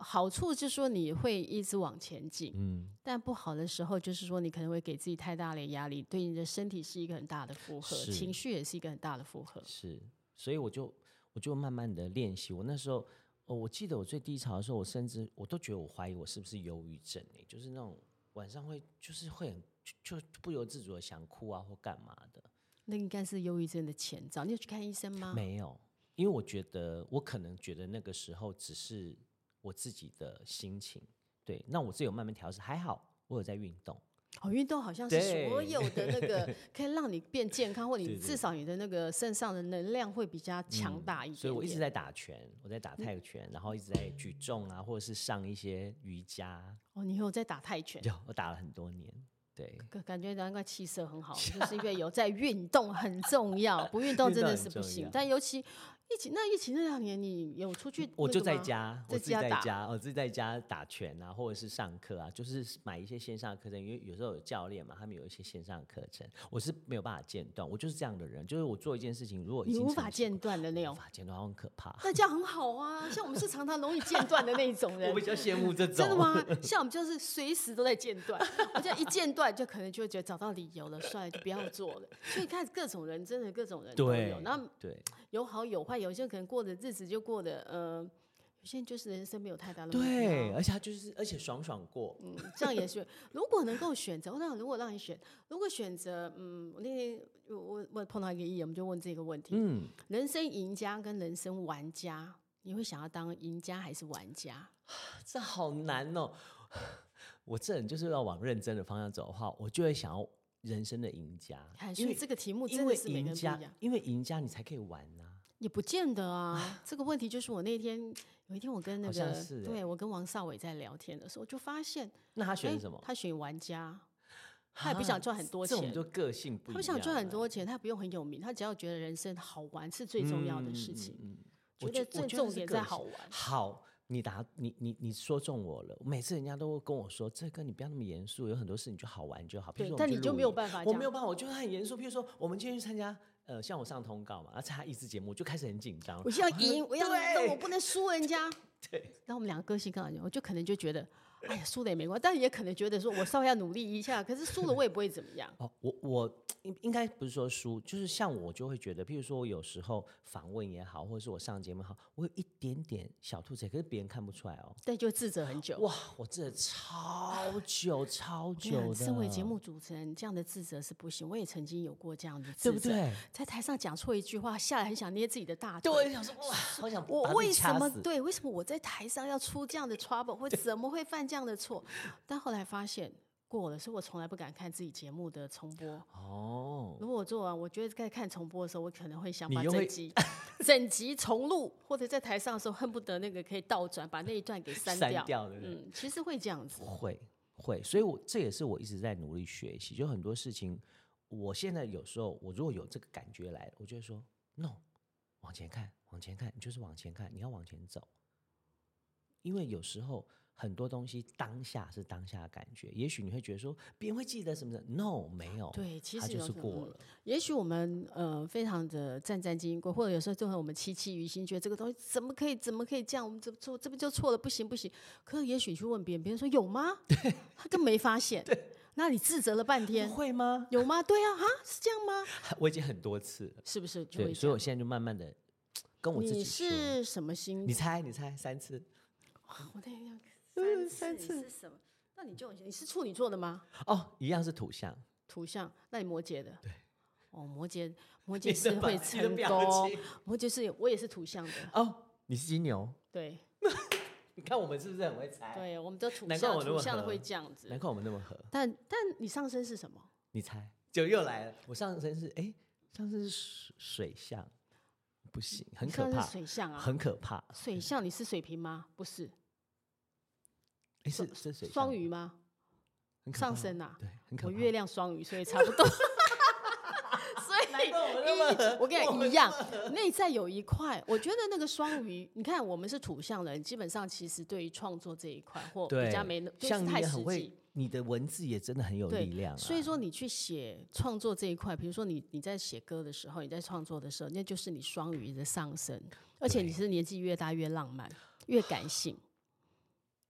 好处就是说你会一直往前进，嗯，但不好的时候就是说你可能会给自己太大的压力，对你的身体是一个很大的负荷，情绪也是一个很大的负荷。是，所以我就我就慢慢的练习。我那时候，哦，我记得我最低潮的时候，我甚至我都觉得我怀疑我是不是忧郁症诶，就是那种晚上会就是会很就，就不由自主的想哭啊或干嘛的。那应该是忧郁症的前兆。你有去看医生吗？没有，因为我觉得我可能觉得那个时候只是。我自己的心情，对，那我自己有慢慢调试，还好我有在运动，哦，运动好像是所有的那个 可以让你变健康，或你至少你的那个身上的能量会比较强大一点，点、嗯。所以我一直在打拳，我在打泰拳，嗯、然后一直在举重啊，或者是上一些瑜伽。哦，你有在打泰拳？有，我打了很多年。对，感觉难怪气色很好，就是因为有在运动很重要，不运动真的是不行。但尤其。疫情那疫情那两年，你有出去？我就在家，我自己在家，我自己在家打拳啊，或者是上课啊，就是买一些线上课程，因为有时候有教练嘛，他们有一些线上课程，我是没有办法间断，我就是这样的人，就是我做一件事情，如果你无法间断的那种，无法间断很可怕。那这样很好啊，像我们是常常容易间断的那一种 人，我比较羡慕这种。真的吗？像我们就是随时都在间断，我就一间断就可能就会觉得找到理由了，算了，就不要做了。所以看各种人，真的各种人都有，那对。有好有坏，有些可能过的日子就过得，呃，有些就是人生没有太大的对，而且他就是而且爽爽过，嗯，这样也是。如果能够选择，那如果让你选，如果选择，嗯，我那天我我碰到一个艺人，我们就问这个问题，嗯，人生赢家跟人生玩家，你会想要当赢家还是玩家？这好难哦。我这人就是要往认真的方向走的话，我就会想要。人生的赢家，因为这个题目真的是赢家，因为赢家你才可以玩呐、啊。也不见得啊，这个问题就是我那天有一天我跟那个，对我跟王少伟在聊天的时候，就发现，那他选什么？他选玩家，他也不想赚很多钱，这种就个性不一样。他不想赚很多钱，他不用很有名，他只要觉得人生好玩是最重要的事情。嗯，觉得最重点在好玩。好。你答你你你说中我了，每次人家都跟我说，这个你不要那么严肃，有很多事你就好玩就好。对，但你就没有办法，我没有办法，我就很严肃。譬如说，我们今天去参加，呃，像我上通告嘛，要参加益智节目，就开始很紧张。我要赢，我要赢，我不能输人家。对，然后我们两个个性刚好我就可能就觉得。哎呀，输了也没关系，但是也可能觉得说，我稍微要努力一下。可是输了我也不会怎么样。哦，我我应应该不是说输，就是像我就会觉得，譬如说我有时候访问也好，或者是我上节目也好，我有一点点小兔子，可是别人看不出来哦。对，就自责很久。哇，我自责超久超久的。身为节目主持人，这样的自责是不行。我也曾经有过这样的自责，对不对？在台上讲错一句话，下来很想捏自己的大腿。对，想说哇，好想我为什么对？为什么我在台上要出这样的 trouble，或 怎么会犯这样的错？但后来发现过了，所以我从来不敢看自己节目的重播。哦，如果我做完，我觉得在看重播的时候，我可能会想把整集 整集重录，或者在台上的时候恨不得那个可以倒转，把那一段给删掉。删掉，对对？嗯，其实会这样子。会会，所以我这也是我一直在努力学习。就很多事情，我现在有时候我如果有这个感觉来，我就会说 no，往前看，往前看，你就是往前看，你要往前走，因为有时候。很多东西当下是当下的感觉，也许你会觉得说别人会记得什么的，no 没有，对，其实就是过了。嗯、也许我们呃非常的战战兢兢过，或者有时候就和我们戚戚于心，觉得这个东西怎么可以怎么可以这样，我们怎么做这不就错了，不行不行。可是也许去问别人，别人说有吗？对，他更没发现。对，那你自责了半天，会吗？有吗？对啊，哈，是这样吗？我已经很多次了，是不是？对，所以我现在就慢慢的跟我自己说，你是什么心？你猜，你猜三次。我那样。三次是什么？那你就你是处女座的吗？哦，一样是土象。土象，那你摩羯的？对。哦，摩羯，摩 羯是会成功。摩羯是，我也是土象的。哦，你是金牛。对。你看我们是不是很会猜？对，我们都土象，土象的会这样子。难怪我们那么合。但但你上身是什么？你猜，就又来了。我上身是哎，上身是水水象，不行，很可怕。水象啊，很可怕。水象，你是水瓶吗？不是。是？双鱼吗？上升啊，对，我月亮双鱼，所以差不多。所以我跟你一样，内在有一块，我觉得那个双鱼，你看我们是土象人，基本上其实对于创作这一块或比较没那，就是太实际。你的文字也真的很有力量。所以说你去写创作这一块，比如说你你在写歌的时候，你在创作的时候，那就是你双鱼的上升，而且你是年纪越大越浪漫，越感性。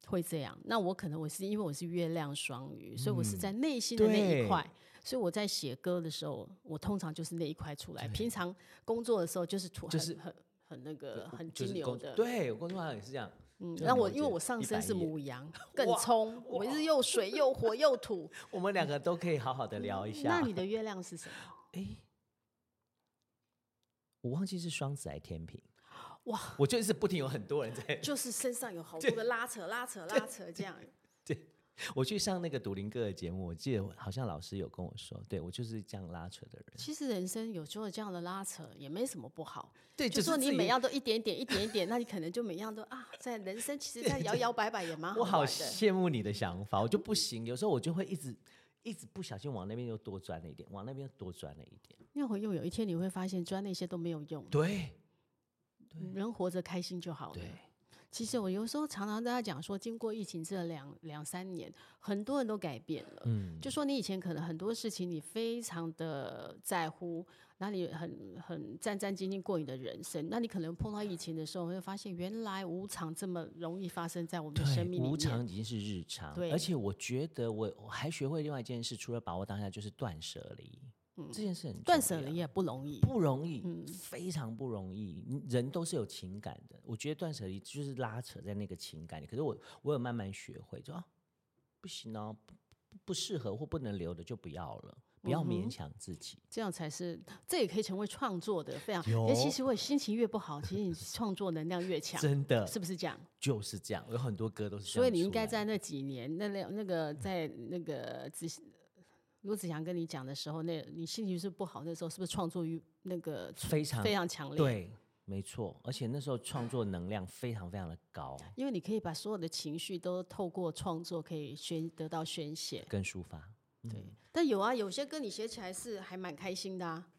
会这样，那我可能我是因为我是月亮双鱼，嗯、所以我是在内心的那一块，所以我在写歌的时候，我通常就是那一块出来。平常工作的时候就是土，就是很很那个很金牛的。对，我工作上也是这样。嗯，那我因为我上身是母羊，更冲，我是又水又火又土。我们两个都可以好好的聊一下。那你的月亮是什么？哎，我忘记是双子还是天秤。哇！我就是不停有很多人在，就是身上有好多的拉扯、拉扯、拉扯这样。对，我去上那个独林哥的节目，我记得好像老师有跟我说，对我就是这样拉扯的人。其实人生有时候这样的拉扯也没什么不好。对，就说你每样都一点点、一点一点，那你可能就每样都啊，在人生其实在摇摇摆摆也蛮好的。我好羡慕你的想法，我就不行。有时候我就会一直一直不小心往那边又多钻了一点，往那边又多钻了一点。那会又有一天你会发现，钻那些都没有用。对，对，人活着开心就好了。对。其实我有时候常常跟大家讲说，经过疫情这两两三年，很多人都改变了。嗯，就说你以前可能很多事情你非常的在乎，那你很很战战兢兢过你的人生，那你可能碰到疫情的时候，会发现原来无常这么容易发生在我们的生命里面。无常已经是日常。对，而且我觉得我我还学会另外一件事，除了把握当下，就是断舍离。嗯、这件事很断舍离也不容易，不容易，嗯、非常不容易。人都是有情感的，我觉得断舍离就是拉扯在那个情感里。可是我我有慢慢学会，就啊，不行哦，不不适合或不能留的就不要了，不要勉强自己，嗯、这样才是。这也可以成为创作的非常。尤其是我心情越不好，其实你创作能量越强，真的是不是这样？就是这样，有很多歌都是。所以你应该在那几年，那那那个在那个自。罗子祥跟你讲的时候，那你心情是不好，那时候是不是创作欲那个非常非常强烈？对，没错，而且那时候创作能量非常非常的高，因为你可以把所有的情绪都透过创作可以宣得到宣泄跟抒发。对，嗯、但有啊，有些歌你写起来是还蛮开心的啊。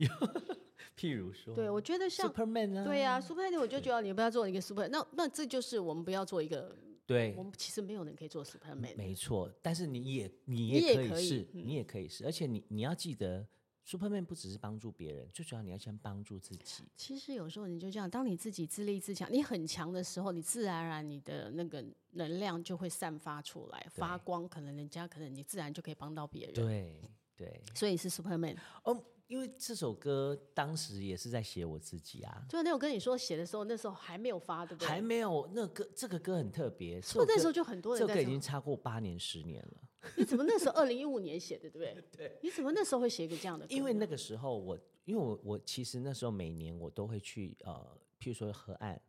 譬如说，对我觉得像 Superman 啊，对啊，Superman，我就觉得你不要做一个 Superman，那那这就是我们不要做一个。对，我们其实没有人可以做 Superman。没错，但是你也你也可以是，你也可以是，而且你你要记得，Superman 不只是帮助别人，最主要你要先帮助自己。其实有时候你就这样，当你自己自立自强，你很强的时候，你自然而然你的那个能量就会散发出来，发光，可能人家可能你自然就可以帮到别人。对对，所以是 Superman。哦。因为这首歌当时也是在写我自己啊，就那我跟你说写的时候，那时候还没有发，对不对？还没有，那歌这个歌很特别，是不是那时候就很多人在。这个已经超过八年、十年了。你怎么那时候二零一五年写的，对不对？对。你怎么那时候会写一个这样的歌？因为那个时候我，因为我我其实那时候每年我都会去呃，譬如说河岸。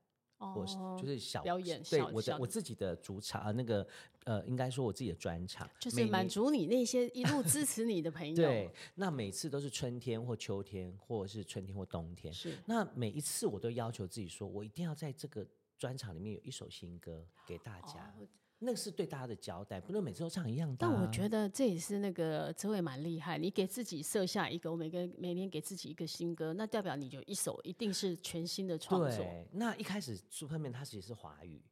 我是就是小表演，对我的我自己的主场啊那个呃，应该说我自己的专场，就是满足你那些一路支持你的朋友。对，那每次都是春天或秋天，或者是春天或冬天。是，那每一次我都要求自己说，我一定要在这个专场里面有一首新歌给大家。哦那是对大家的交代，不能每次都唱一样的啊。但我觉得这也是那个哲伟蛮厉害，你给自己设下一个，我每个每年给自己一个新歌，那代表你就一首一定是全新的创作。对，那一开始 Superman 它其实是华语，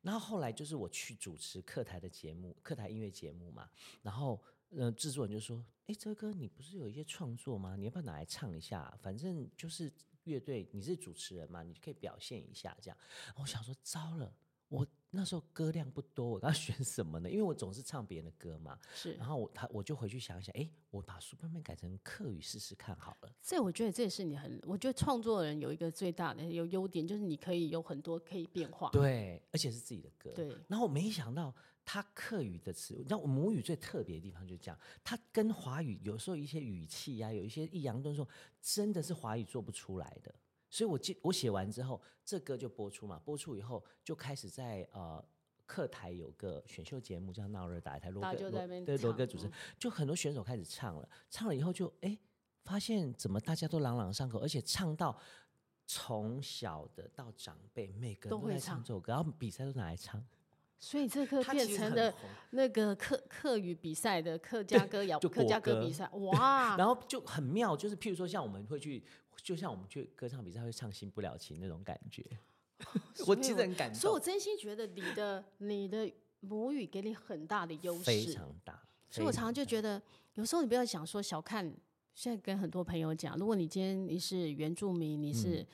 然后后来就是我去主持客台的节目，客台音乐节目嘛，然后呃制作人就说：“哎，哲哥，你不是有一些创作吗？你要不要拿来唱一下？反正就是乐队，你是主持人嘛，你可以表现一下这样。”我想说，糟了。我那时候歌量不多，我要选什么呢？因为我总是唱别人的歌嘛。是，然后我他我就回去想一想，哎，我把 Superman 改成客语试试看好了。这我觉得这也是你很，我觉得创作人有一个最大的有优点，就是你可以有很多可以变化。对，而且是自己的歌。对。然后我没想到他客语的词，你知道我母语最特别的地方就是这样，他跟华语有时候一些语气呀、啊，有一些抑扬顿挫，真的是华语做不出来的。所以我记我写完之后，这歌就播出嘛。播出以后就开始在呃客台有个选秀节目叫《闹热打一台》，罗哥对罗哥主持，就很多选手开始唱了。唱了以后就哎发现怎么大家都朗朗上口，而且唱到从小的到长辈，每个人都在唱这首歌，然后比赛都拿来唱。所以这个变成了那个客客语比赛的客家歌谣，客家歌比赛哇！然后就很妙，就是譬如说像我们会去。就像我们去歌唱比赛会唱《新不了情》那种感觉，我其实很感动。所以我真心觉得你的你的母语给你很大的优势，非常大。所以我常常就觉得，有时候你不要想说小看。现在跟很多朋友讲，如果你今天你是原住民，你是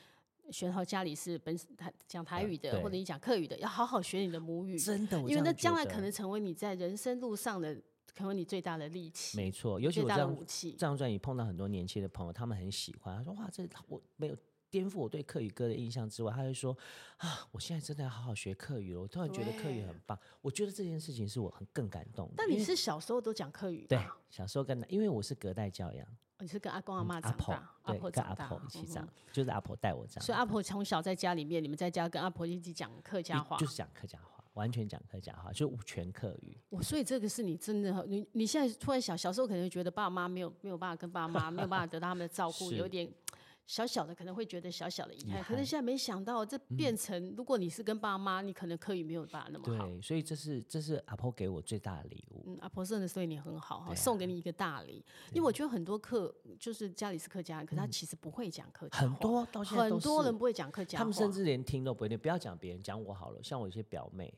学好家里是本台讲台语的，嗯、或者你讲客语的，要好好学你的母语，真的，因为那将来可能成为你在人生路上的。成为你最大的利器，没错，尤其我这样这张专辑碰到很多年轻的朋友，他们很喜欢。他说：“哇，这我没有颠覆我对客语歌的印象之外，他会说啊，我现在真的要好好学客语了。我突然觉得客语很棒。我觉得这件事情是我很更感动。但你是小时候都讲客语？对，小时候跟因为我是隔代教养，你是跟阿公阿妈长大，阿婆跟阿婆一起长，就是阿婆带我长。所以阿婆从小在家里面，你们在家跟阿婆一起讲客家话，就是讲客家话。完全讲客家话，就全客语。我所以这个是你真的，你你现在突然想，小时候可能会觉得爸妈没有没有办法跟爸妈 没有办法得到他们的照顾，有点。小小的可能会觉得小小的遗憾，可是现在没想到这变成，嗯、如果你是跟爸妈，你可能客语没有办法那么好。对，所以这是这是阿婆给我最大的礼物。嗯，阿婆真的对你很好哈，啊、送给你一个大礼。因为我觉得很多客就是家里是客家人，可是他其实不会讲客家话。很多到现在很多人不会讲客家话，他们甚至连听都不会听。不要讲别人，讲我好了。像我一些表妹。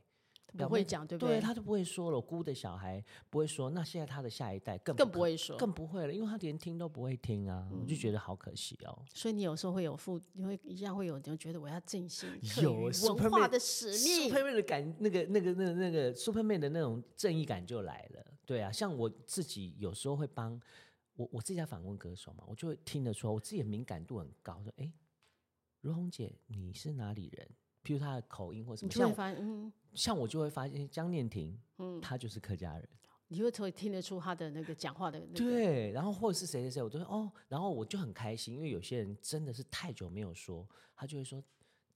不会讲，对不对？对，他就不会说了。我姑的小孩不会说，那现在他的下一代更不更不会说，更不会了，因为他连听都不会听啊！嗯、我就觉得好可惜哦。所以你有时候会有负，你会一样会有，就觉得我要振兴有文化的使命，Superman 的感，那个那个那个那个 Superman 的那种正义感就来了。对啊，像我自己有时候会帮我我自己在访问歌手嘛，我就会听得出，我自己的敏感度很高，说哎，如红姐你是哪里人？譬如他的口音或什么，像嗯，像我就会发现江念婷，嗯，他就是客家人，你会会听得出他的那个讲话的那个，对，然后或者是谁谁谁，我都会哦，然后我就很开心，因为有些人真的是太久没有说，他就会说。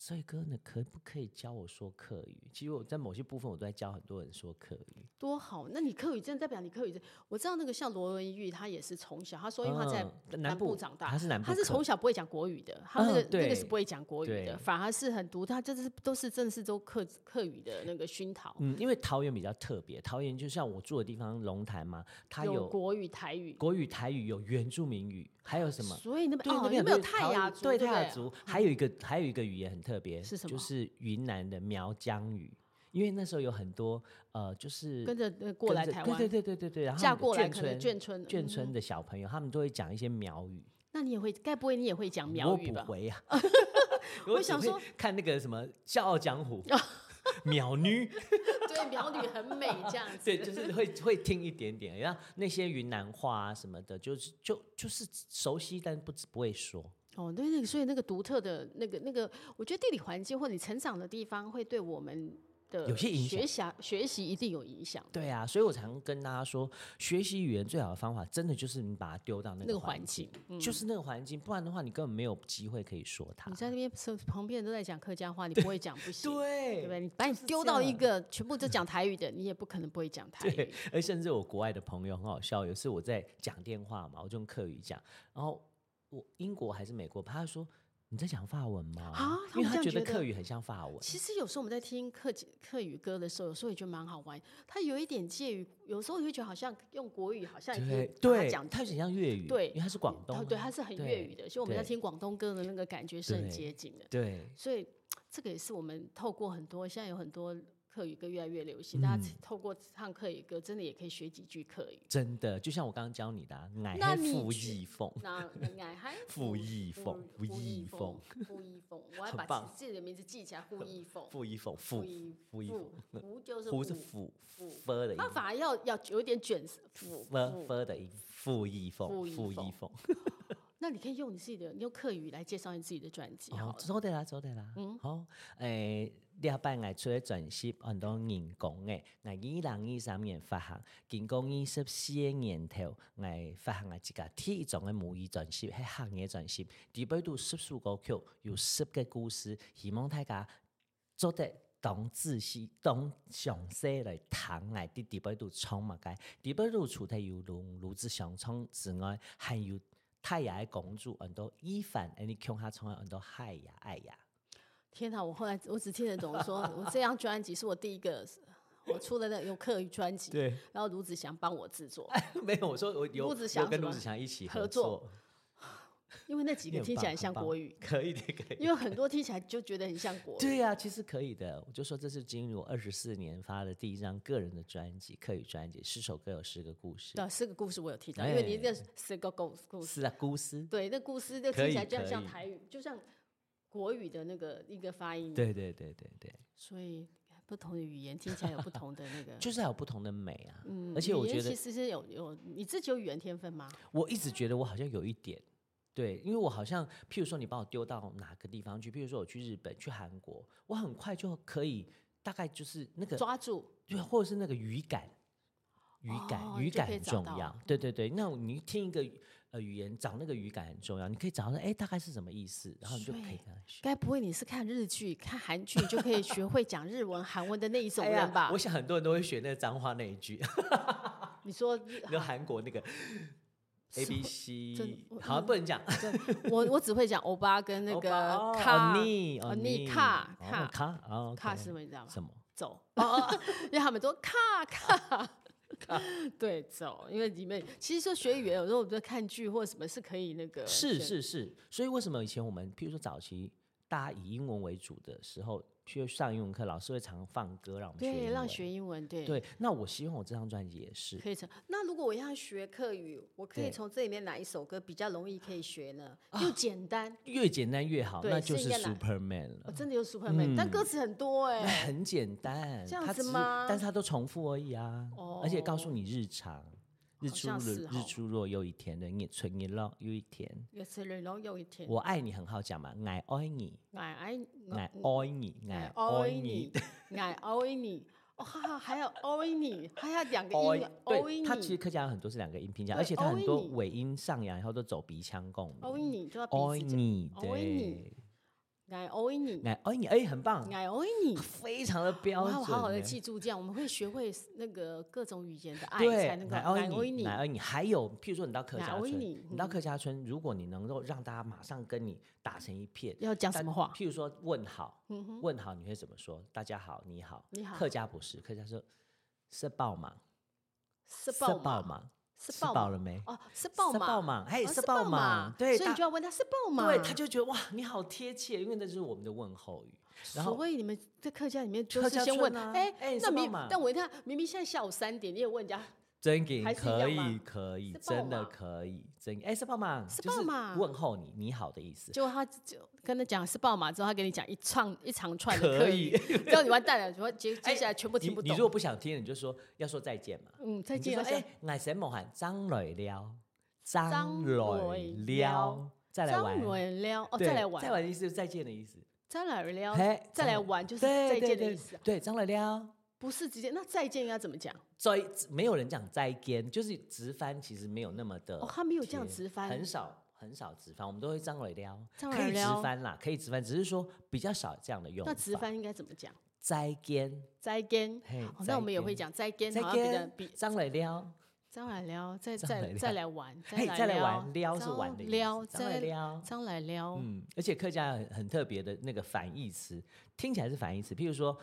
所以哥，你可不可以教我说客语？其实我在某些部分，我都在教很多人说客语。多好！那你客语真的代表你客语？我知道那个像罗文玉，他也是从小，他说因为他在南部长大，他是南部，他是从小不会讲国语的，他那个那个是不会讲国语的，反而是很独，他这是都是正式都客客语的那个熏陶。嗯，因为桃园比较特别，桃园就像我住的地方龙潭嘛，它有国语、台语，国语、台语有原住民语。还有什么？所以那边哦，那边有泰雅族，对泰雅族，还有一个还有一个语言很特别，是什么？就是云南的苗疆语。因为那时候有很多呃，就是跟着过来台湾，对对对对对，然后嫁过来可能眷村眷村的小朋友，他们都会讲一些苗语。那你也会？该不会你也会讲苗语吧？我不会啊。我想说，看那个什么《笑傲江湖 》。苗女，对，苗女很美，这样子。对，就是会会听一点点，然后那些云南话啊什么的，就是就就是熟悉，但不不会说。哦，对，那个所以那个独特的那个那个，我觉得地理环境或者你成长的地方，会对我们。有些影响，学习学习一定有影响。对啊，所以我常跟大家说，学习语言最好的方法，真的就是你把它丢到那个环境，嗯、就是那个环境，不然的话，你根本没有机会可以说它。你在那边旁边人都在讲客家话，你不会讲不行，对，对不对？你把你丢到一个全部都讲台语的，你也不可能不会讲台语。而甚至我国外的朋友很好笑，有次我在讲电话嘛，我就用客语讲，然后我英国还是美国，他说。你在讲法文吗？啊，因为他觉得客语很像法文。其实有时候我们在听客客语歌的时候，有时候也觉得蛮好玩。它有一点介于，有时候你会觉得好像用国语，好像也可以对讲，它很像粤语。对，因为它是广东，对，它是很粤语的，所以我们在听广东歌的那个感觉是很接近的。对，所以这个也是我们透过很多，现在有很多。客语歌越来越流行，大家透过唱客语歌，真的也可以学几句客语。真的，就像我刚刚教你的，爱还傅义凤，那爱还傅义凤，傅义凤，傅义凤，我要把自己的名字记起来。傅义凤，傅义凤，傅傅义凤，傅 就是傅是傅傅的音，他反而要要有点卷，傅傅的音，傅义凤，傅义凤。那你可以用你自己的，你用客语来介绍你自己的专辑。好，走得啦，做得啦。嗯，好，诶，礼拜我出的专辑很多人讲诶，我二零二三年发行，经过二十四个年头，我发行了一个第一张的。母语专辑，系行业专辑，里边都十首歌曲，有十个故事，希望大家做得懂仔细、懂详细来听。我啲里边都唱嘛嘅，里边都除咗有卢卢志祥唱之外，还有。泰雅的公主很多，伊凡，哎，你听他唱很多海呀爱呀。天哪！我后来我只听得懂说，我这张专辑是我第一个，我出了那有客语专辑。对。然后卢子祥帮我制作。没有，我说我有，我跟卢子祥一起合作。因为那几个听起来像国语，可以的，可以。因为很多听起来就觉得很像国语。对呀、啊，其实可以的。我就说这是经过二十四年发的第一张个人的专辑，客语专辑，十首歌有十个故事。对，十个故事我有听到，因为你这十个故故事。是啊，故事。对，那故事就听起来就像台语，就像国语的那个一个发音。对对对对对。所以不同的语言听起来有不同的那个，就是还有不同的美啊。嗯，而且我觉得其实是有有你自己有语言天分吗？我一直觉得我好像有一点。对，因为我好像，譬如说，你把我丢到哪个地方去，譬如说我去日本、去韩国，我很快就可以，大概就是那个抓住，对，或者是那个语感，语感，哦、语感很重要。对对对，那你听一个呃语言找那个语感很重要。你可以找到哎、欸，大概是什么意思，然后你就可以跟他学。该不会你是看日剧、看韩剧就可以学会讲日文、韩文的那一种人吧、哎？我想很多人都会学那个脏话那一句。你说，那韩国那个 A B C，好像不能讲。我我只会讲欧巴跟那个卡尼欧尼卡卡卡卡是什么？你知道吗？什么？走，哦因为他们说卡卡。对，走，因为里面其实说学语言，有时候我们在看剧或者什么是可以那个。是是是，所以为什么以前我们，譬如说早期大家以英文为主的时候。去上英文课，老师会常放歌让我们学英文。对，让学英文。对对，那我希望我这张专辑也是可以成。那如果我要学课语，我可以从这里面哪一首歌比较容易可以学呢？又简单，越简单越好，那就是 Superman 了。哦，真的有 Superman，但歌词很多哎。很简单，这样子吗？但是它都重复而已啊。哦。而且告诉你日常。日出日出若又一天的，日出日落又一天。日出日落又一天。我爱你很好讲嘛，爱爱你，爱爱爱爱你，爱爱你，爱爱你。哦，还有爱你，还有两个音。对，它其实客家很多是两个音拼讲，而且它很多尾音上扬以后都走鼻腔共鸣。爱你就要爱你，对。爱欧尼，爱欧尼，哎，很棒，爱欧尼，非常的标准。好好的记住，这样我们会学会那个各种语言的爱，才能够爱爱你，爱爱你。还有，譬如说你到客家村，你到客家村，如果你能够让大家马上跟你打成一片，要讲什么话？譬如说问好，问好你会怎么说？大家好，你好，你好。客家不是，客家说吃饱吗？吃饱吗？吃饱了没？哦，吃饱吗？吃饱吗？嘿，是爆满？对，所以你就要问他是爆满？对，他就觉得哇，你好贴切，因为那就是我们的问候语。然后，所以你们在客家里面就是先问他，哎哎，那明但我一看，明明现在下午三点，你也问人家。真给可以可以，真的可以真哎，是报马，就是问候你你好的意思。结果他就跟他讲是爆马之后，他给你讲一串一长串的可以，然 后你完蛋了，说接接下来全部听不懂。你如果不想听，你就说要说再见嘛。嗯，再见。哎，爱什么喊张磊撩，张磊撩，再来玩。张磊撩哦，再来玩。再玩的意思是再见的意思。张磊了，再来玩就是再见的意思。对，张磊了。不是直接，那再见应该怎么讲？再没有人讲再见，就是直翻，其实没有那么的。哦，他没有这样直翻，很少很少直翻，我们都会张尾撩，可以直翻啦，可以直翻，只是说比较少这样的用。那直翻应该怎么讲？再见，再见。那我们也会讲再见，再见。张尾撩，张来撩，再再再来玩，再来玩，撩是玩的撩，张来撩，张来撩。嗯，而且客家很很特别的那个反义词，听起来是反义词，譬如说。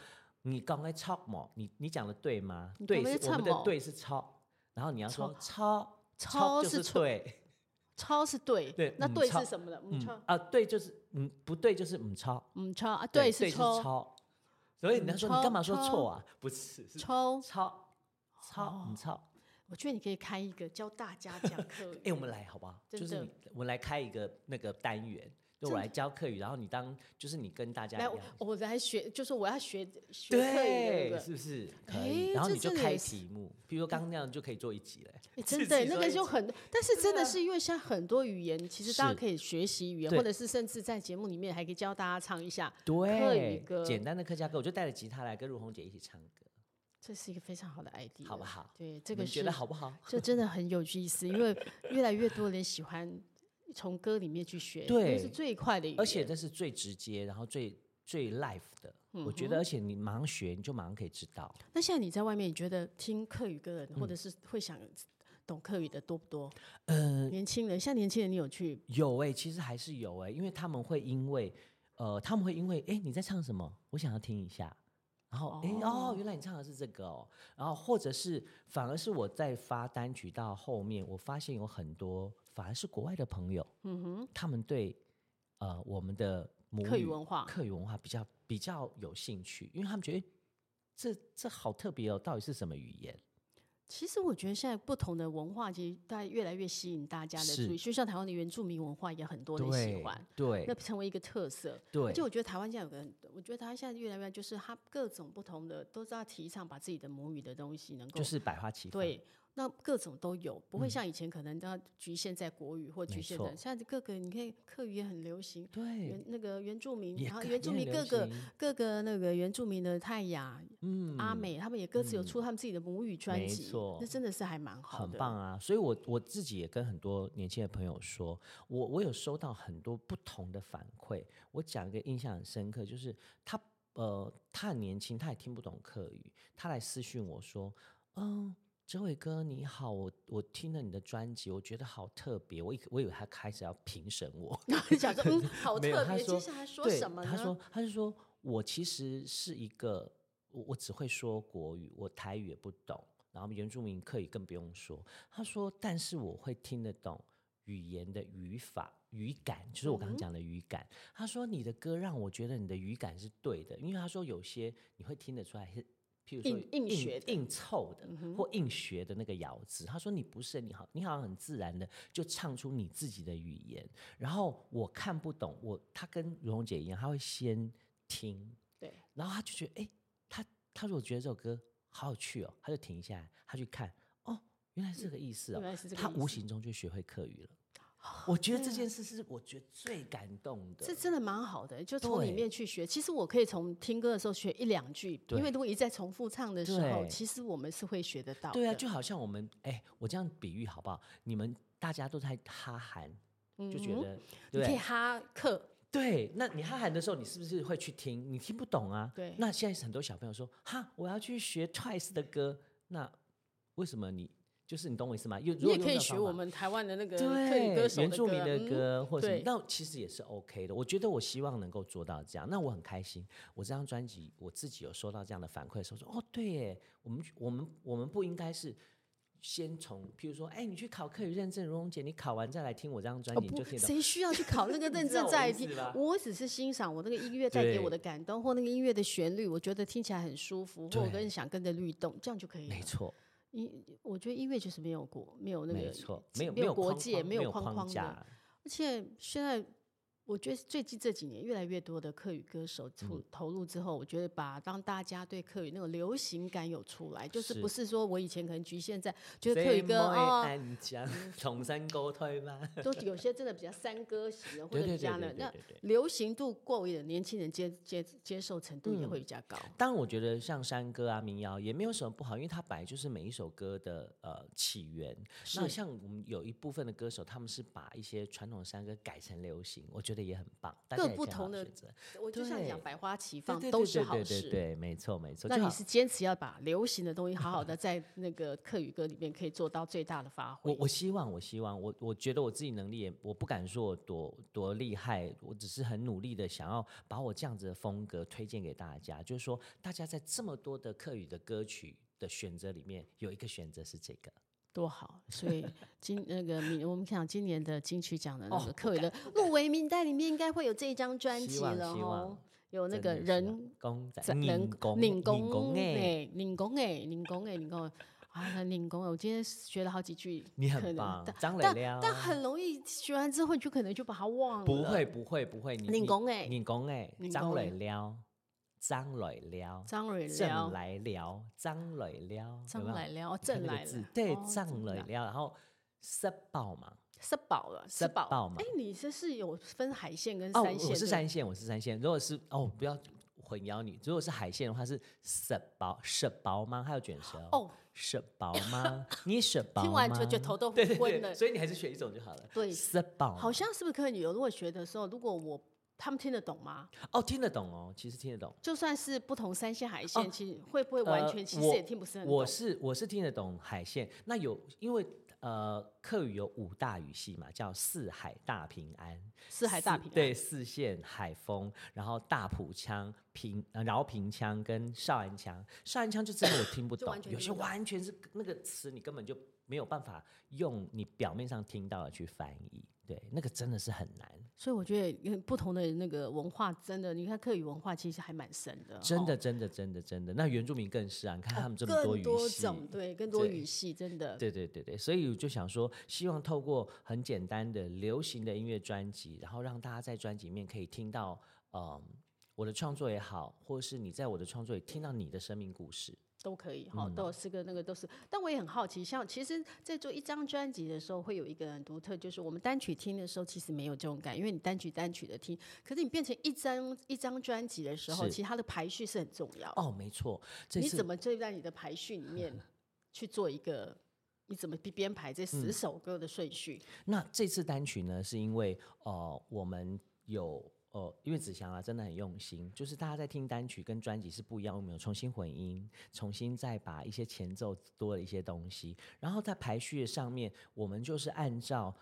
你刚才抄嘛？你你讲的对吗？对，我们的对是抄，然后你要说抄，抄就是对，抄是对，对，那对是什么的？嗯啊，对就是嗯，不对就是嗯抄，嗯抄啊，对是抄，所以你要说你干嘛说错啊？不是，抄抄抄嗯抄。我觉得你可以开一个教大家讲客语。哎，我们来好不好？就是我们来开一个那个单元。就我来教课语，然后你当就是你跟大家来，我来学，就是我要学学客语，是不是？可以。然后你就开题目，比如说刚刚那样就可以做一集了。真的，那个就很，但是真的是因为现在很多语言，其实大家可以学习语言，或者是甚至在节目里面还可以教大家唱一下客语歌，简单的客家歌，我就带着吉他来跟如红姐一起唱歌。这是一个非常好的 idea，好不好？对，这个觉得好不好？这真的很有意思，因为越来越多人喜欢。从歌里面去学，对，是最快的，而且这是最直接，然后最最 life 的。嗯、我觉得，而且你马上学，你就马上可以知道。那现在你在外面，你觉得听客语歌的人，或者是会想懂客语的多不多？嗯，年轻人，像年轻人，你有去？有哎、欸，其实还是有哎、欸，因为他们会因为，呃，他们会因为，哎、欸，你在唱什么？我想要听一下。然后，哎、哦，哦，原来你唱的是这个哦。然后，或者是反而是我在发单曲到后面，我发现有很多反而是国外的朋友，嗯哼，他们对呃我们的母语、文化、客语文化比较比较有兴趣，因为他们觉得这这好特别哦，到底是什么语言？其实我觉得现在不同的文化，其实大家越来越吸引大家的注意。就像台湾的原住民文化，也很多人喜欢。对，那成为一个特色。对，就我觉得台湾现在有个，我觉得台湾现在越来越就是它各种不同的，都是要提倡把自己的母语的东西能够就是百花齐放。对，那各种都有，不会像以前可能都要局限在国语或局限的，现在各个你看客语也很流行，对，原那个原住民，然后原住民各个各个那个原住民的泰雅、嗯、阿美，他们也各自有出他们自己的母语专辑，那真的是还蛮好的，很棒啊！所以我我自己也跟很多年轻的朋友说，我我有收到很多不同的反馈，我讲一个印象很深刻，就是他呃他很年轻，他也听不懂客语，他来私讯我说，嗯。哲伟哥你好，我我听了你的专辑，我觉得好特别。我以我以为他开始要评审我，然后讲说嗯 好特别，接下来说什么呢？他说他就说我其实是一个我我只会说国语，我台语也不懂，然后原住民客语更不用说。他说但是我会听得懂语言的语法语感，就是我刚刚讲的语感。嗯、他说你的歌让我觉得你的语感是对的，因为他说有些你会听得出来是。譬如说硬硬学硬凑的，的或硬学的那个咬字，他说你不是你好，你好像很自然的就唱出你自己的语言。然后我看不懂，我他跟如红姐一样，他会先听，对，然后他就觉得，哎、欸，他他如果觉得这首歌好有趣哦，他就停下来，他去看，哦，原来是这个意思哦，原来是这个意思，他无形中就学会客语了。我觉得这件事是我觉得最感动的，这真的蛮好的，就从里面去学。其实我可以从听歌的时候学一两句，因为如果一再重复唱的时候，其实我们是会学得到。对啊，就好像我们哎，我这样比喻好不好？你们大家都在哈韩，就觉得你可以哈克。对，那你哈韩的时候，你是不是会去听？你听不懂啊？对。那现在很多小朋友说哈，我要去学 Twice 的歌，那为什么你？就是你懂我意思吗？又你也可以学我们台湾的那个对原住民的歌，或者什么，那其实也是 OK 的。我觉得我希望能够做到这样，那我很开心。我这张专辑，我自己有收到这样的反馈的时候，说哦，对耶，我们我们我们不应该是先从，譬如说，哎，你去考课语认证，蓉蓉姐，你考完再来听我这张专辑，就听到。谁需要去考那个认证 再听？我只是欣赏我那个音乐带给我的感动，或那个音乐的旋律，我觉得听起来很舒服，或我跟想跟着律动，这样就可以了。没错。音，我觉得音乐就是没有国，没有那个，没错，没有没有国界，没有框框的，而且现在。我觉得最近这几年越来越多的客语歌手投投入之后，我觉得把当大家对客语那种流行感有出来，就是不是说我以前可能局限在觉得客语歌哦，重山沟推吗？都有些真的比较山歌型的，或者比较的，那流行度过于的年轻人接接接受程度也会比较高。当然，我觉得像山歌啊、民谣也没有什么不好，因为它本来就是每一首歌的呃起源。那像我们有一部分的歌手，他们是把一些传统山歌改成流行，我觉得。也很棒，各不同的选择，我就像讲百花齐放都是好事，对，对，没错，没错。那你是坚持要把流行的东西好好的在那个客语歌里面可以做到最大的发挥。我我希望，我希望，我我觉得我自己能力也，我不敢说我多多厉害，我只是很努力的想要把我这样子的风格推荐给大家，就是说大家在这么多的客语的歌曲的选择里面，有一个选择是这个。多好，所以今那个我们想今年的金曲奖的那个客语的入围名单里面，应该会有这一张专辑了哦。有那个人工人工领工哎，领工哎，领工哎，领工啊，领工哎，我今天学了好几句，你很棒，张磊亮，但很容易学完之后，你就可能就把它忘了。不会不会不会，领工哎，领工哎，张磊亮。张磊了，张来了，正来了，张磊了，张来了，正来了，对，张来了，然后吃饱嘛，吃饱了，吃饱嘛。哎，你这是有分海鲜跟三线？哦，我是三线，我是三线。如果是哦，不要混淆你。如果是海鲜的话，是吃饱，吃饱吗？还有卷舌哦，吃饱吗？你吃饱吗？听完就觉得头都昏了，所以你还是选一种就好了。对，吃饱。好像是不是可以？有如果学的时候，如果我。他们听得懂吗？哦，听得懂哦，其实听得懂。就算是不同三线海线，其实会不会完全？其实也听不是很懂。我是我是听得懂海线。那有因为呃，客语有五大语系嘛，叫四海大平安。四海大平安。对，四线海风，然后大埔腔、平饶平腔跟少安腔。少安腔就真的我听不懂，有些完全是那个词，你根本就没有办法用你表面上听到的去翻译。对，那个真的是很难。所以我觉得，不同的那个文化，真的，你看客语文化其实还蛮深的。真的，真的，真的，真的。那原住民更是啊，你看他们这么多语系，更多种，对，更多语系，真的。对对对对，所以我就想说，希望透过很简单的流行的音乐专辑，然后让大家在专辑里面可以听到，嗯，我的创作也好，或者是你在我的创作里听到你的生命故事。都可以哈，都有四个那个都是。但我也很好奇，像其实，在做一张专辑的时候，会有一个很独特，就是我们单曲听的时候，其实没有这种感，因为你单曲单曲的听。可是你变成一张一张专辑的时候，其实它的排序是很重要。哦，没错。你怎么就在你的排序里面 去做一个？你怎么编排这十首歌的顺序？嗯。那这次单曲呢，是因为呃，我们有。哦，因为子祥啊，真的很用心，就是大家在听单曲跟专辑是不一样，我们有重新混音，重新再把一些前奏多了一些东西，然后在排序的上面，我们就是按照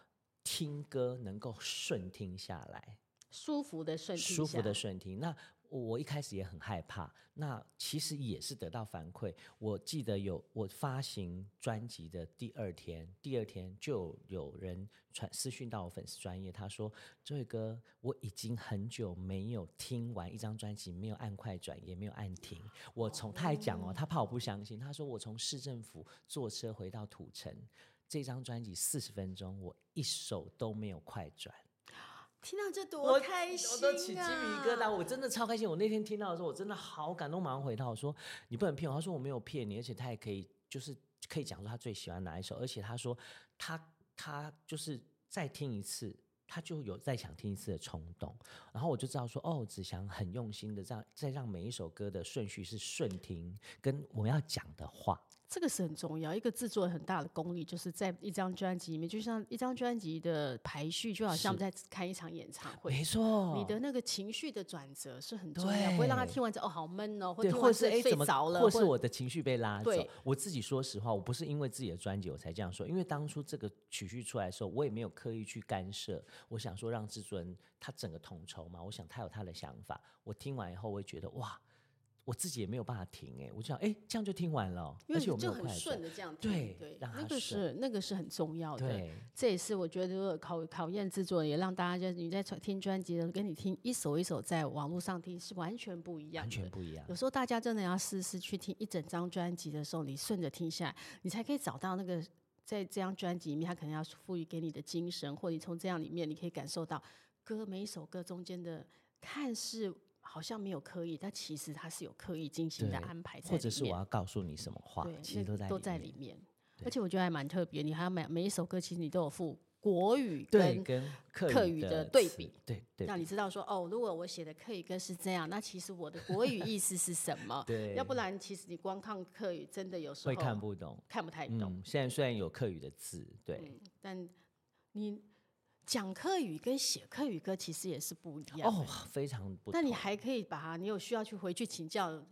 听歌能够顺听下来，舒服的顺听，舒服的顺听。那我一开始也很害怕，那其实也是得到反馈。我记得有我发行专辑的第二天，第二天就有人传私讯到我粉丝专页，他说：“周伟哥，我已经很久没有听完一张专辑，没有按快转，也没有按停。我从他还讲哦，他怕我不相信，他说我从市政府坐车回到土城，这张专辑四十分钟，我一首都没有快转。”听到这多开心啊！我都起鸡皮疙瘩，我真的超开心。我那天听到的时候，我真的好感动，马上回他我说：“你不能骗我。”他说：“我没有骗你，而且他也可以，就是可以讲说他最喜欢哪一首，而且他说他他就是再听一次，他就有再想听一次的冲动。”然后我就知道说：“哦，子祥很用心的这样再让每一首歌的顺序是顺听，跟我要讲的话。”这个是很重要，一个制作很大的功力，就是在一张专辑里面，就像一张专辑的排序，就好像在看一场演唱会。没错，你的那个情绪的转折是很重要，不会让他听完之后哦好闷哦，或者或是睡着了，或是我的情绪被拉走。我自己说实话，我不是因为自己的专辑我才这样说，因为当初这个曲序出来的时候，我也没有刻意去干涉。我想说让制作人他整个统筹嘛，我想他有他的想法。我听完以后，我会觉得哇。我自己也没有办法停哎，我就想哎，这样就听完了，而且我就很顺的这样听，对对，那个是那个是很重要的，对，这也是我觉得考考验制作人，也让大家就你在听专辑的，跟你听一首一首在网络上听是完全不一样，完全不一样。有时候大家真的要试试去听一整张专辑的时候，你顺着听下来，你才可以找到那个在这张专辑里面，他可能要赋予给你的精神，或者你从这样里面你可以感受到歌每一首歌中间的看似。好像没有刻意，但其实他是有刻意精心的安排在里面。或者是我要告诉你什么话，对其实都在都在里面。而且我觉得还蛮特别，你还要每每一首歌，其实你都有附国语跟跟客语的对比，对对，让你知道说哦，如果我写的客语歌是这样，那其实我的国语意思是什么？对，要不然其实你光看客语，真的有时候会看不懂，看不太懂。嗯，现在虽然有客语的字，对，嗯，但你。讲课语跟写课语歌其实也是不一样哦，非常不同。那你还可以把它，你有需要去回去请教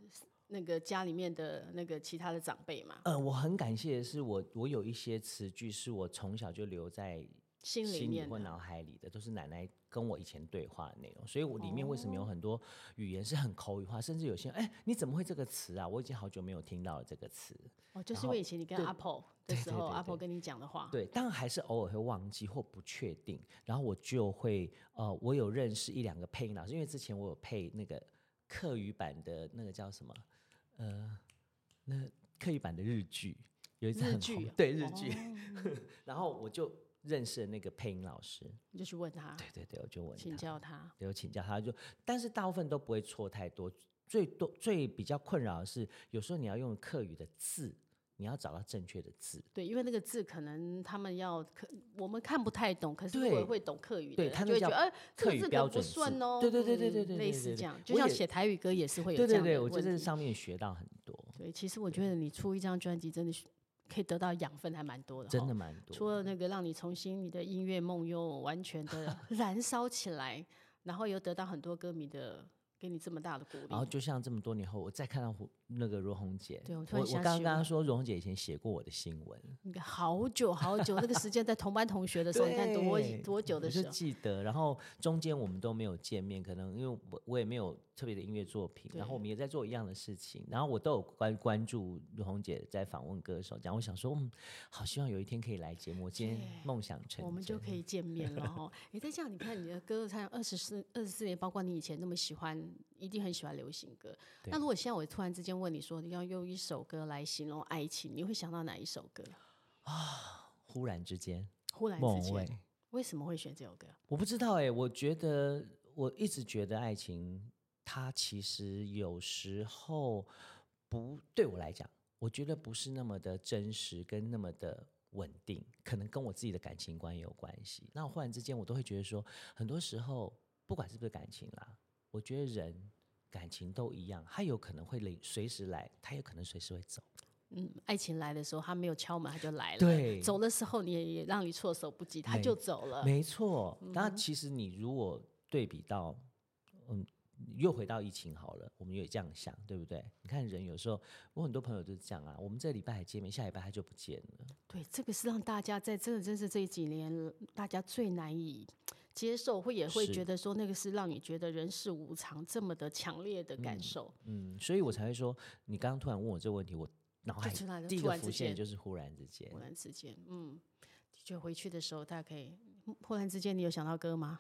那个家里面的那个其他的长辈吗？呃，我很感谢的是我，我有一些词句是我从小就留在心里面或脑海里的，都是奶奶跟我以前对话的内容。所以我里面为什么有很多语言是很口语化，甚至有些人哎，你怎么会这个词啊？我已经好久没有听到了这个词。哦，就是因为以前你跟阿婆的时候，阿婆跟你讲的话，对，当然还是偶尔会忘记或不确定，然后我就会呃，我有认识一两个配音老师，因为之前我有配那个课语版的那个叫什么呃，那课语版的日剧，有一次很红，对日剧，哦、然后我就认识的那个配音老师，你就去问他，对对对，我就问他。请教他，有请教他就，但是大部分都不会错太多，最多最比较困扰的是，有时候你要用客语的字。你要找到正确的字，对，因为那个字可能他们要，可我们看不太懂，可是如果会懂客语的，对，他就会觉得，哎，客语标准算哦，对对对对对对，类似这样，就像写台语歌也是会有这样的。对对对，我觉得上面学到很多。对，其实我觉得你出一张专辑真的是可以得到养分还蛮多的，真的蛮多。除了那个让你重新你的音乐梦又完全的 燃烧起来，然后又得到很多歌迷的给你这么大的鼓励，然后就像这么多年后，我再看到那个如红姐，对我我刚刚刚说如红姐以前写过我的新闻，好久好久，那个时间在同班同学的时候，你看多多久的时候，我就记得。然后中间我们都没有见面，可能因为我我也没有特别的音乐作品，然后我们也在做一样的事情，然后我都有关关注如红姐在访问歌手，讲我想说，嗯，好希望有一天可以来节目，今天梦想成，我们就可以见面了哈。你在这样，你看你的歌唱二十四二十四年，包括你以前那么喜欢，一定很喜欢流行歌。那如果现在我突然之间问你说，你要用一首歌来形容爱情，你会想到哪一首歌啊？忽然之间，忽然之间，为什么会选这首歌？我不知道哎、欸，我觉得我一直觉得爱情，它其实有时候不对我来讲，我觉得不是那么的真实，跟那么的稳定，可能跟我自己的感情观也有关系。那我忽然之间，我都会觉得说，很多时候不管是不是感情啦，我觉得人感情都一样，他有可能会随时来，他有可能随时会走。嗯，爱情来的时候，他没有敲门，他就来了。对，走的时候，你也也让你措手不及，他就走了。没错。那其实你如果对比到，嗯，又回到疫情好了，我们也这样想，对不对？你看人有时候，我很多朋友都是这样啊，我们这礼拜还见面，下礼拜他就不见了。对，这个是让大家在真的真是这几年，大家最难以接受，会也会觉得说，那个是让你觉得人世无常这么的强烈的感受。嗯，嗯，所以我才会说，你刚刚突然问我这个问题，我。脑海第一个浮现就是忽然之间，忽然之间，嗯，的确回去的时候，大家可以忽然之间，你有想到歌吗？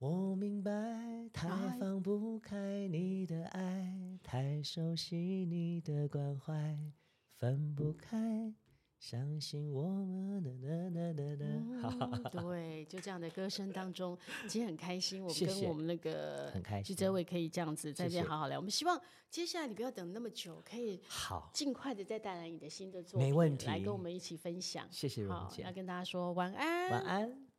我明白，太放不开你的爱，太熟悉你的关怀，分不开。相信我们的 对，就这样的歌声当中，其实很开心。我们跟我们那个很开心，记者伟可以这样子在这边好好聊。我们希望接下来你不要等那么久，可以好尽快的再带来你的新的作品，没问题，来跟我们一起分享。谢谢荣姐，好，要跟大家说晚安，晚安。